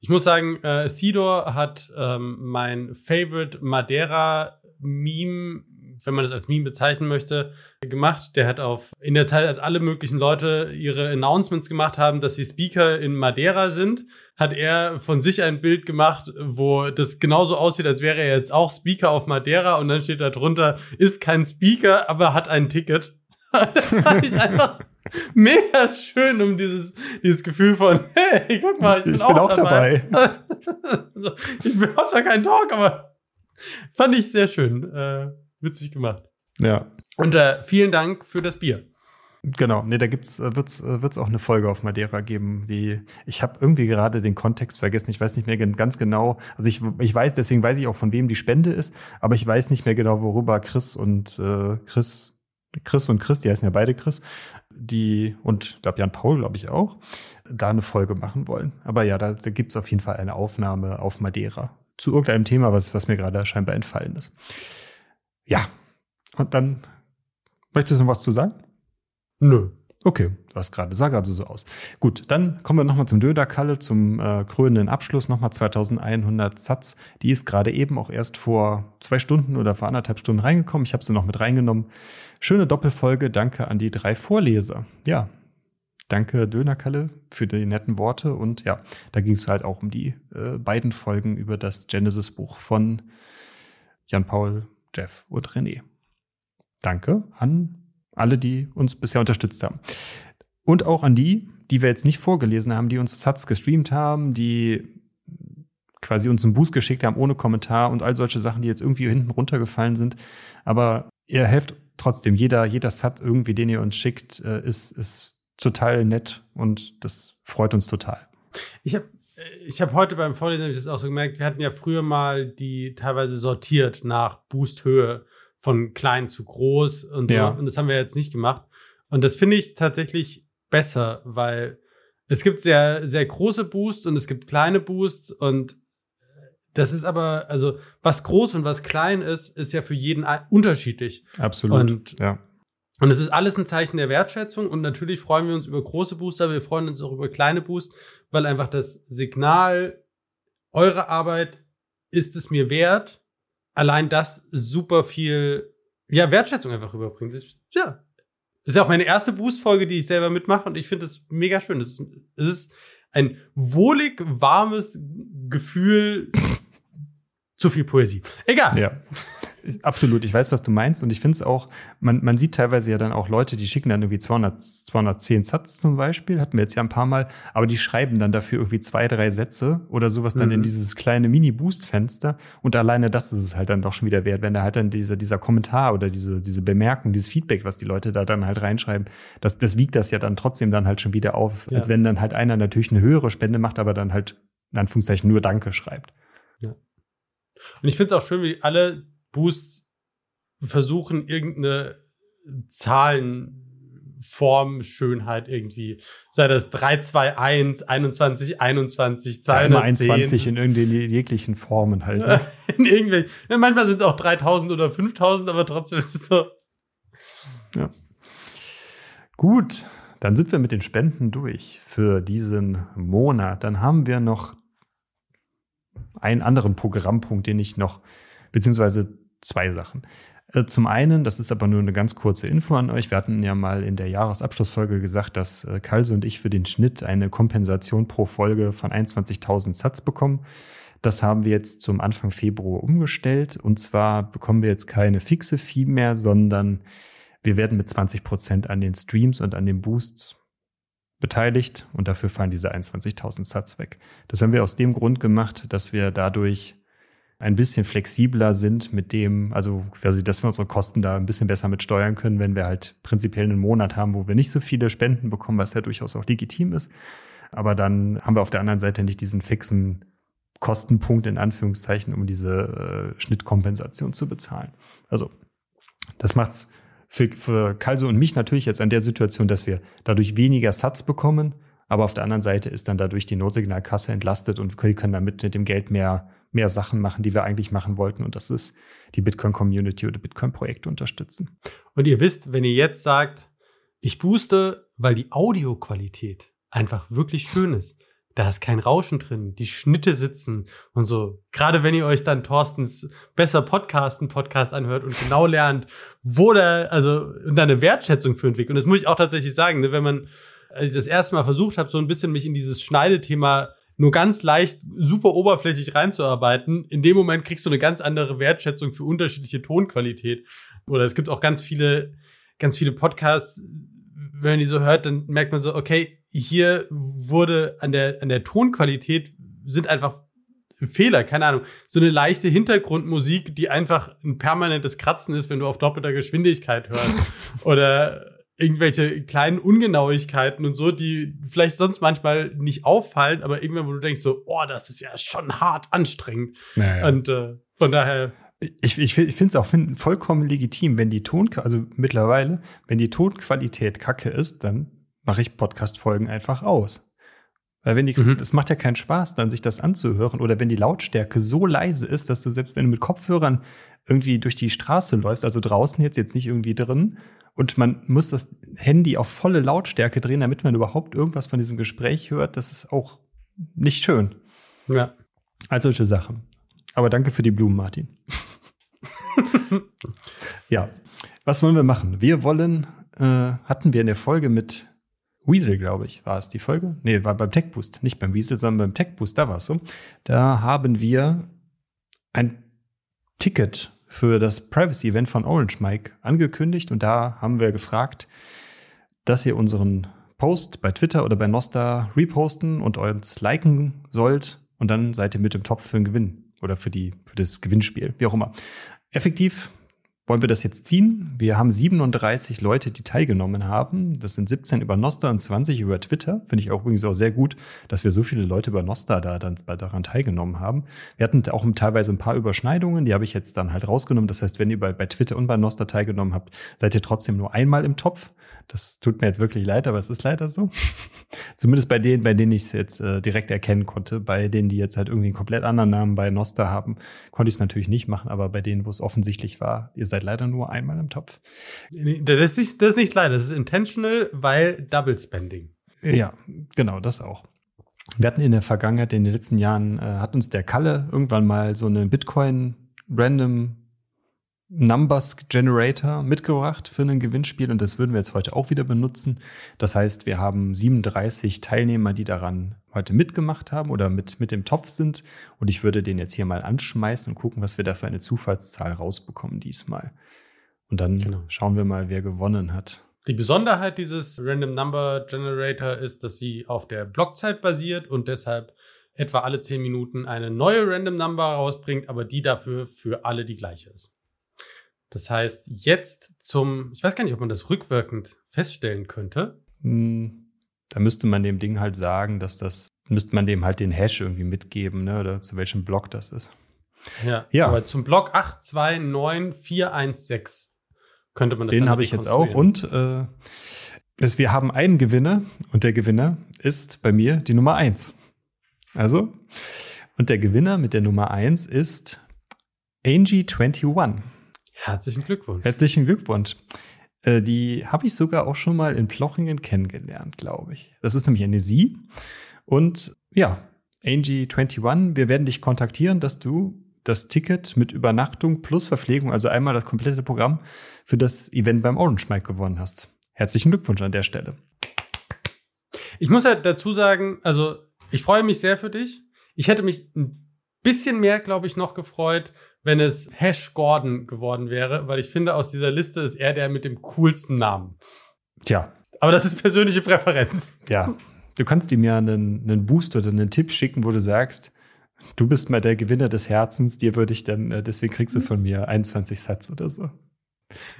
Ich muss sagen, äh, Sidor hat ähm, mein Favorite Madeira-Meme wenn man das als Meme bezeichnen möchte, gemacht. Der hat auf in der Zeit, als alle möglichen Leute ihre Announcements gemacht haben, dass sie Speaker in Madeira sind, hat er von sich ein Bild gemacht, wo das genauso aussieht, als wäre er jetzt auch Speaker auf Madeira und dann steht da drunter, ist kein Speaker, aber hat ein Ticket. Das fand ich einfach mega schön, um dieses, dieses Gefühl von, hey, guck mal, ich bin, ich auch, bin auch, dabei. dabei. ich bin auch zwar kein Talk, aber fand ich sehr schön. Äh, witzig gemacht. Ja. Und äh, vielen Dank für das Bier. Genau, nee, da gibt's äh, wird's äh, wird's auch eine Folge auf Madeira geben, die ich habe irgendwie gerade den Kontext vergessen, ich weiß nicht mehr ganz genau. Also ich ich weiß, deswegen weiß ich auch von wem die Spende ist, aber ich weiß nicht mehr genau, worüber Chris und äh, Chris Chris und Chris, die heißen ja beide Chris, die und glaube Jan Paul, glaube ich auch, da eine Folge machen wollen. Aber ja, da, da gibt's auf jeden Fall eine Aufnahme auf Madeira zu irgendeinem Thema, was was mir gerade scheinbar entfallen ist. Ja. Und dann möchtest du noch was zu sagen? Nö. Okay, du hast gerade, sah gerade so aus. Gut, dann kommen wir nochmal zum Döderkalle, zum äh, krönenden Abschluss, nochmal 2100 Satz. Die ist gerade eben auch erst vor zwei Stunden oder vor anderthalb Stunden reingekommen. Ich habe sie noch mit reingenommen. Schöne Doppelfolge, danke an die drei Vorleser. Ja, danke Dönerkalle für die netten Worte. Und ja, da ging es halt auch um die äh, beiden Folgen über das Genesis-Buch von Jan Paul Jeff und René. Danke an alle, die uns bisher unterstützt haben. Und auch an die, die wir jetzt nicht vorgelesen haben, die uns Satz gestreamt haben, die quasi uns einen Boost geschickt haben ohne Kommentar und all solche Sachen, die jetzt irgendwie hinten runtergefallen sind. Aber ihr helft trotzdem. Jeder, jeder Sat irgendwie, den ihr uns schickt, äh, ist, ist total nett und das freut uns total. Ich habe ich habe heute beim Vorlesen das auch so gemerkt, wir hatten ja früher mal die teilweise sortiert nach Boosthöhe von klein zu groß und so. Ja. Und das haben wir jetzt nicht gemacht. Und das finde ich tatsächlich besser, weil es gibt sehr, sehr große Boosts und es gibt kleine Boosts und das ist aber, also was groß und was klein ist, ist ja für jeden unterschiedlich. Absolut. Und ja. Und es ist alles ein Zeichen der Wertschätzung und natürlich freuen wir uns über große Booster, wir freuen uns auch über kleine Boosts, weil einfach das Signal, eure Arbeit ist es mir wert, allein das super viel ja, Wertschätzung einfach rüberbringt. Das, ja. Das ist ja auch meine erste Boost-Folge, die ich selber mitmache und ich finde das mega schön. Es ist, ein wohlig warmes Gefühl. Zu viel Poesie. Egal. Ja. Absolut, ich weiß, was du meinst und ich finde es auch, man, man sieht teilweise ja dann auch Leute, die schicken dann irgendwie 200, 210 Satz zum Beispiel, hatten wir jetzt ja ein paar Mal, aber die schreiben dann dafür irgendwie zwei, drei Sätze oder sowas dann mhm. in dieses kleine Mini-Boost-Fenster und alleine das ist es halt dann doch schon wieder wert, wenn da halt dann dieser, dieser Kommentar oder diese, diese Bemerkung, dieses Feedback, was die Leute da dann halt reinschreiben, das, das wiegt das ja dann trotzdem dann halt schon wieder auf, ja. als wenn dann halt einer natürlich eine höhere Spende macht, aber dann halt in Anführungszeichen nur Danke schreibt. Ja. Und ich finde es auch schön, wie alle Boosts versuchen, irgendeine Zahlenform, Schönheit irgendwie. Sei das 3, 2, 1, 21, 21, 210. 21 in irgendwelchen jeglichen Formen halt. Ne? in irgendwelchen. Ja, manchmal sind es auch 3000 oder 5000, aber trotzdem ist es so. Ja. Gut, dann sind wir mit den Spenden durch für diesen Monat. Dann haben wir noch einen anderen Programmpunkt, den ich noch, beziehungsweise zwei Sachen. Äh, zum einen, das ist aber nur eine ganz kurze Info an euch. Wir hatten ja mal in der Jahresabschlussfolge gesagt, dass äh, Kalse und ich für den Schnitt eine Kompensation pro Folge von 21.000 Satz bekommen. Das haben wir jetzt zum Anfang Februar umgestellt. Und zwar bekommen wir jetzt keine fixe Fee mehr, sondern wir werden mit 20 Prozent an den Streams und an den Boosts beteiligt und dafür fallen diese 21.000 Satz weg. Das haben wir aus dem Grund gemacht, dass wir dadurch ein bisschen flexibler sind mit dem, also quasi, dass wir unsere Kosten da ein bisschen besser mit steuern können, wenn wir halt prinzipiell einen Monat haben, wo wir nicht so viele Spenden bekommen, was ja durchaus auch legitim ist. Aber dann haben wir auf der anderen Seite nicht diesen fixen Kostenpunkt in Anführungszeichen, um diese äh, Schnittkompensation zu bezahlen. Also das macht's für, für Kalso und mich natürlich jetzt an der Situation, dass wir dadurch weniger Satz bekommen, aber auf der anderen Seite ist dann dadurch die Notsignalkasse entlastet und können damit mit dem Geld mehr mehr Sachen machen, die wir eigentlich machen wollten. Und das ist die Bitcoin-Community oder Bitcoin-Projekte unterstützen. Und ihr wisst, wenn ihr jetzt sagt, ich booste, weil die Audioqualität einfach wirklich schön ist. Da ist kein Rauschen drin, die Schnitte sitzen und so. Gerade wenn ihr euch dann Thorstens besser Podcasten Podcast anhört und genau lernt, wo der, also und eine Wertschätzung für entwickelt. Und das muss ich auch tatsächlich sagen, ne, wenn man, als ich das erste Mal versucht habe, so ein bisschen mich in dieses Schneidethema nur ganz leicht super oberflächlich reinzuarbeiten, in dem Moment kriegst du eine ganz andere Wertschätzung für unterschiedliche Tonqualität. Oder es gibt auch ganz viele, ganz viele Podcasts, wenn man die so hört, dann merkt man so, okay, hier wurde an der, an der Tonqualität sind einfach Fehler, keine Ahnung. So eine leichte Hintergrundmusik, die einfach ein permanentes Kratzen ist, wenn du auf doppelter Geschwindigkeit hörst. Oder irgendwelche kleinen Ungenauigkeiten und so, die vielleicht sonst manchmal nicht auffallen, aber irgendwann, wo du denkst so, oh, das ist ja schon hart anstrengend. Naja. Und äh, von daher. Ich, ich, ich finde es auch find, vollkommen legitim, wenn die Ton, also mittlerweile, wenn die Tonqualität kacke ist, dann mache ich Podcast-Folgen einfach aus. Weil wenn die, mhm. es macht ja keinen Spaß, dann sich das anzuhören oder wenn die Lautstärke so leise ist, dass du selbst wenn du mit Kopfhörern irgendwie durch die Straße läufst, also draußen jetzt, jetzt nicht irgendwie drin, und man muss das Handy auf volle Lautstärke drehen, damit man überhaupt irgendwas von diesem Gespräch hört. Das ist auch nicht schön. Ja. All solche Sachen. Aber danke für die Blumen, Martin. ja. Was wollen wir machen? Wir wollen, äh, hatten wir in der Folge mit Weasel, glaube ich, war es die Folge? Nee, war beim Tech Boost, nicht beim Weasel, sondern beim Tech Boost, da war es so. Da haben wir ein Ticket für das Privacy-Event von Orange Mike angekündigt und da haben wir gefragt, dass ihr unseren Post bei Twitter oder bei Nosta reposten und uns liken sollt und dann seid ihr mit im Topf für den Gewinn oder für, die, für das Gewinnspiel, wie auch immer. Effektiv wollen wir das jetzt ziehen? Wir haben 37 Leute, die teilgenommen haben. Das sind 17 über Nosta und 20 über Twitter. Finde ich auch übrigens auch sehr gut, dass wir so viele Leute über Nosta da dann daran teilgenommen haben. Wir hatten auch teilweise ein paar Überschneidungen, die habe ich jetzt dann halt rausgenommen. Das heißt, wenn ihr bei, bei Twitter und bei Nosta teilgenommen habt, seid ihr trotzdem nur einmal im Topf. Das tut mir jetzt wirklich leid, aber es ist leider so. Zumindest bei denen, bei denen ich es jetzt äh, direkt erkennen konnte. Bei denen, die jetzt halt irgendwie einen komplett anderen Namen bei Nosta haben, konnte ich es natürlich nicht machen. Aber bei denen, wo es offensichtlich war, ihr seid leider nur einmal im Topf. Das ist nicht, das ist nicht leider, das ist intentional, weil Double Spending. Ja, genau, das auch. Wir hatten in der Vergangenheit, in den letzten Jahren, äh, hat uns der Kalle irgendwann mal so eine Bitcoin Random Numbers Generator mitgebracht für ein Gewinnspiel und das würden wir jetzt heute auch wieder benutzen. Das heißt, wir haben 37 Teilnehmer, die daran heute mitgemacht haben oder mit, mit dem Topf sind und ich würde den jetzt hier mal anschmeißen und gucken, was wir da für eine Zufallszahl rausbekommen diesmal. Und dann genau. schauen wir mal, wer gewonnen hat. Die Besonderheit dieses Random Number Generator ist, dass sie auf der Blockzeit basiert und deshalb etwa alle 10 Minuten eine neue Random Number rausbringt, aber die dafür für alle die gleiche ist. Das heißt, jetzt zum, ich weiß gar nicht, ob man das rückwirkend feststellen könnte. Hm, da müsste man dem Ding halt sagen, dass das, müsste man dem halt den Hash irgendwie mitgeben, ne, oder zu welchem Block das ist. Ja, ja. aber zum Block 829416 könnte man das Den habe ich jetzt auch und äh, wir haben einen Gewinner und der Gewinner ist bei mir die Nummer 1. Also, und der Gewinner mit der Nummer 1 ist Angie21. Herzlichen Glückwunsch. Herzlichen Glückwunsch. Äh, die habe ich sogar auch schon mal in Plochingen kennengelernt, glaube ich. Das ist nämlich eine Sie. Und ja, Angie21, wir werden dich kontaktieren, dass du das Ticket mit Übernachtung plus Verpflegung, also einmal das komplette Programm für das Event beim Orange Mike gewonnen hast. Herzlichen Glückwunsch an der Stelle. Ich muss halt dazu sagen, also ich freue mich sehr für dich. Ich hätte mich ein bisschen mehr, glaube ich, noch gefreut, wenn es Hash Gordon geworden wäre, weil ich finde, aus dieser Liste ist er der mit dem coolsten Namen. Tja. Aber das ist persönliche Präferenz. Ja. Du kannst ihm ja einen, einen Boost oder einen Tipp schicken, wo du sagst, du bist mal der Gewinner des Herzens, dir würde ich dann, äh, deswegen kriegst du von mir 21 Satz oder so.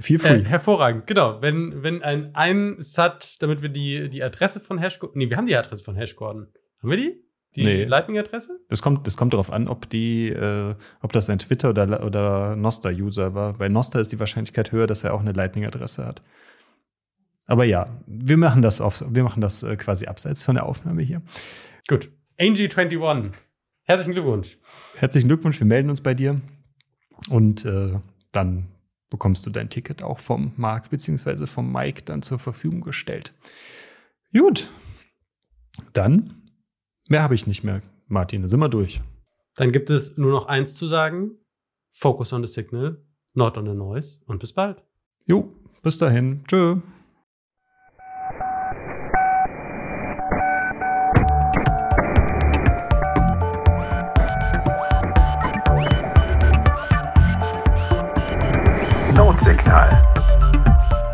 Feel free. Äh, hervorragend, genau. Wenn, wenn ein, ein Sat, damit wir die, die Adresse von Hashgordon, nee, wir haben die Adresse von Hashgordon. Haben wir die? Die nee. Lightning-Adresse? Das kommt, das kommt darauf an, ob die, äh, ob das ein Twitter oder, oder Noster-User war. Bei Noster ist die Wahrscheinlichkeit höher, dass er auch eine Lightning-Adresse hat. Aber ja, wir machen das auf, wir machen das äh, quasi abseits von der Aufnahme hier. Gut. Angie21. Herzlichen Glückwunsch. Herzlichen Glückwunsch, wir melden uns bei dir. Und äh, dann bekommst du dein Ticket auch vom Marc bzw. vom Mike dann zur Verfügung gestellt. Gut. Dann Mehr habe ich nicht mehr, Martin. Da sind wir durch. Dann gibt es nur noch eins zu sagen. Focus on the signal, not on the noise und bis bald. Jo, bis dahin. Tschö. Notsignal.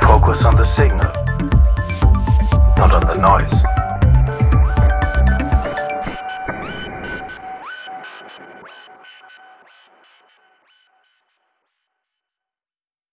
Focus on the signal, not on the noise.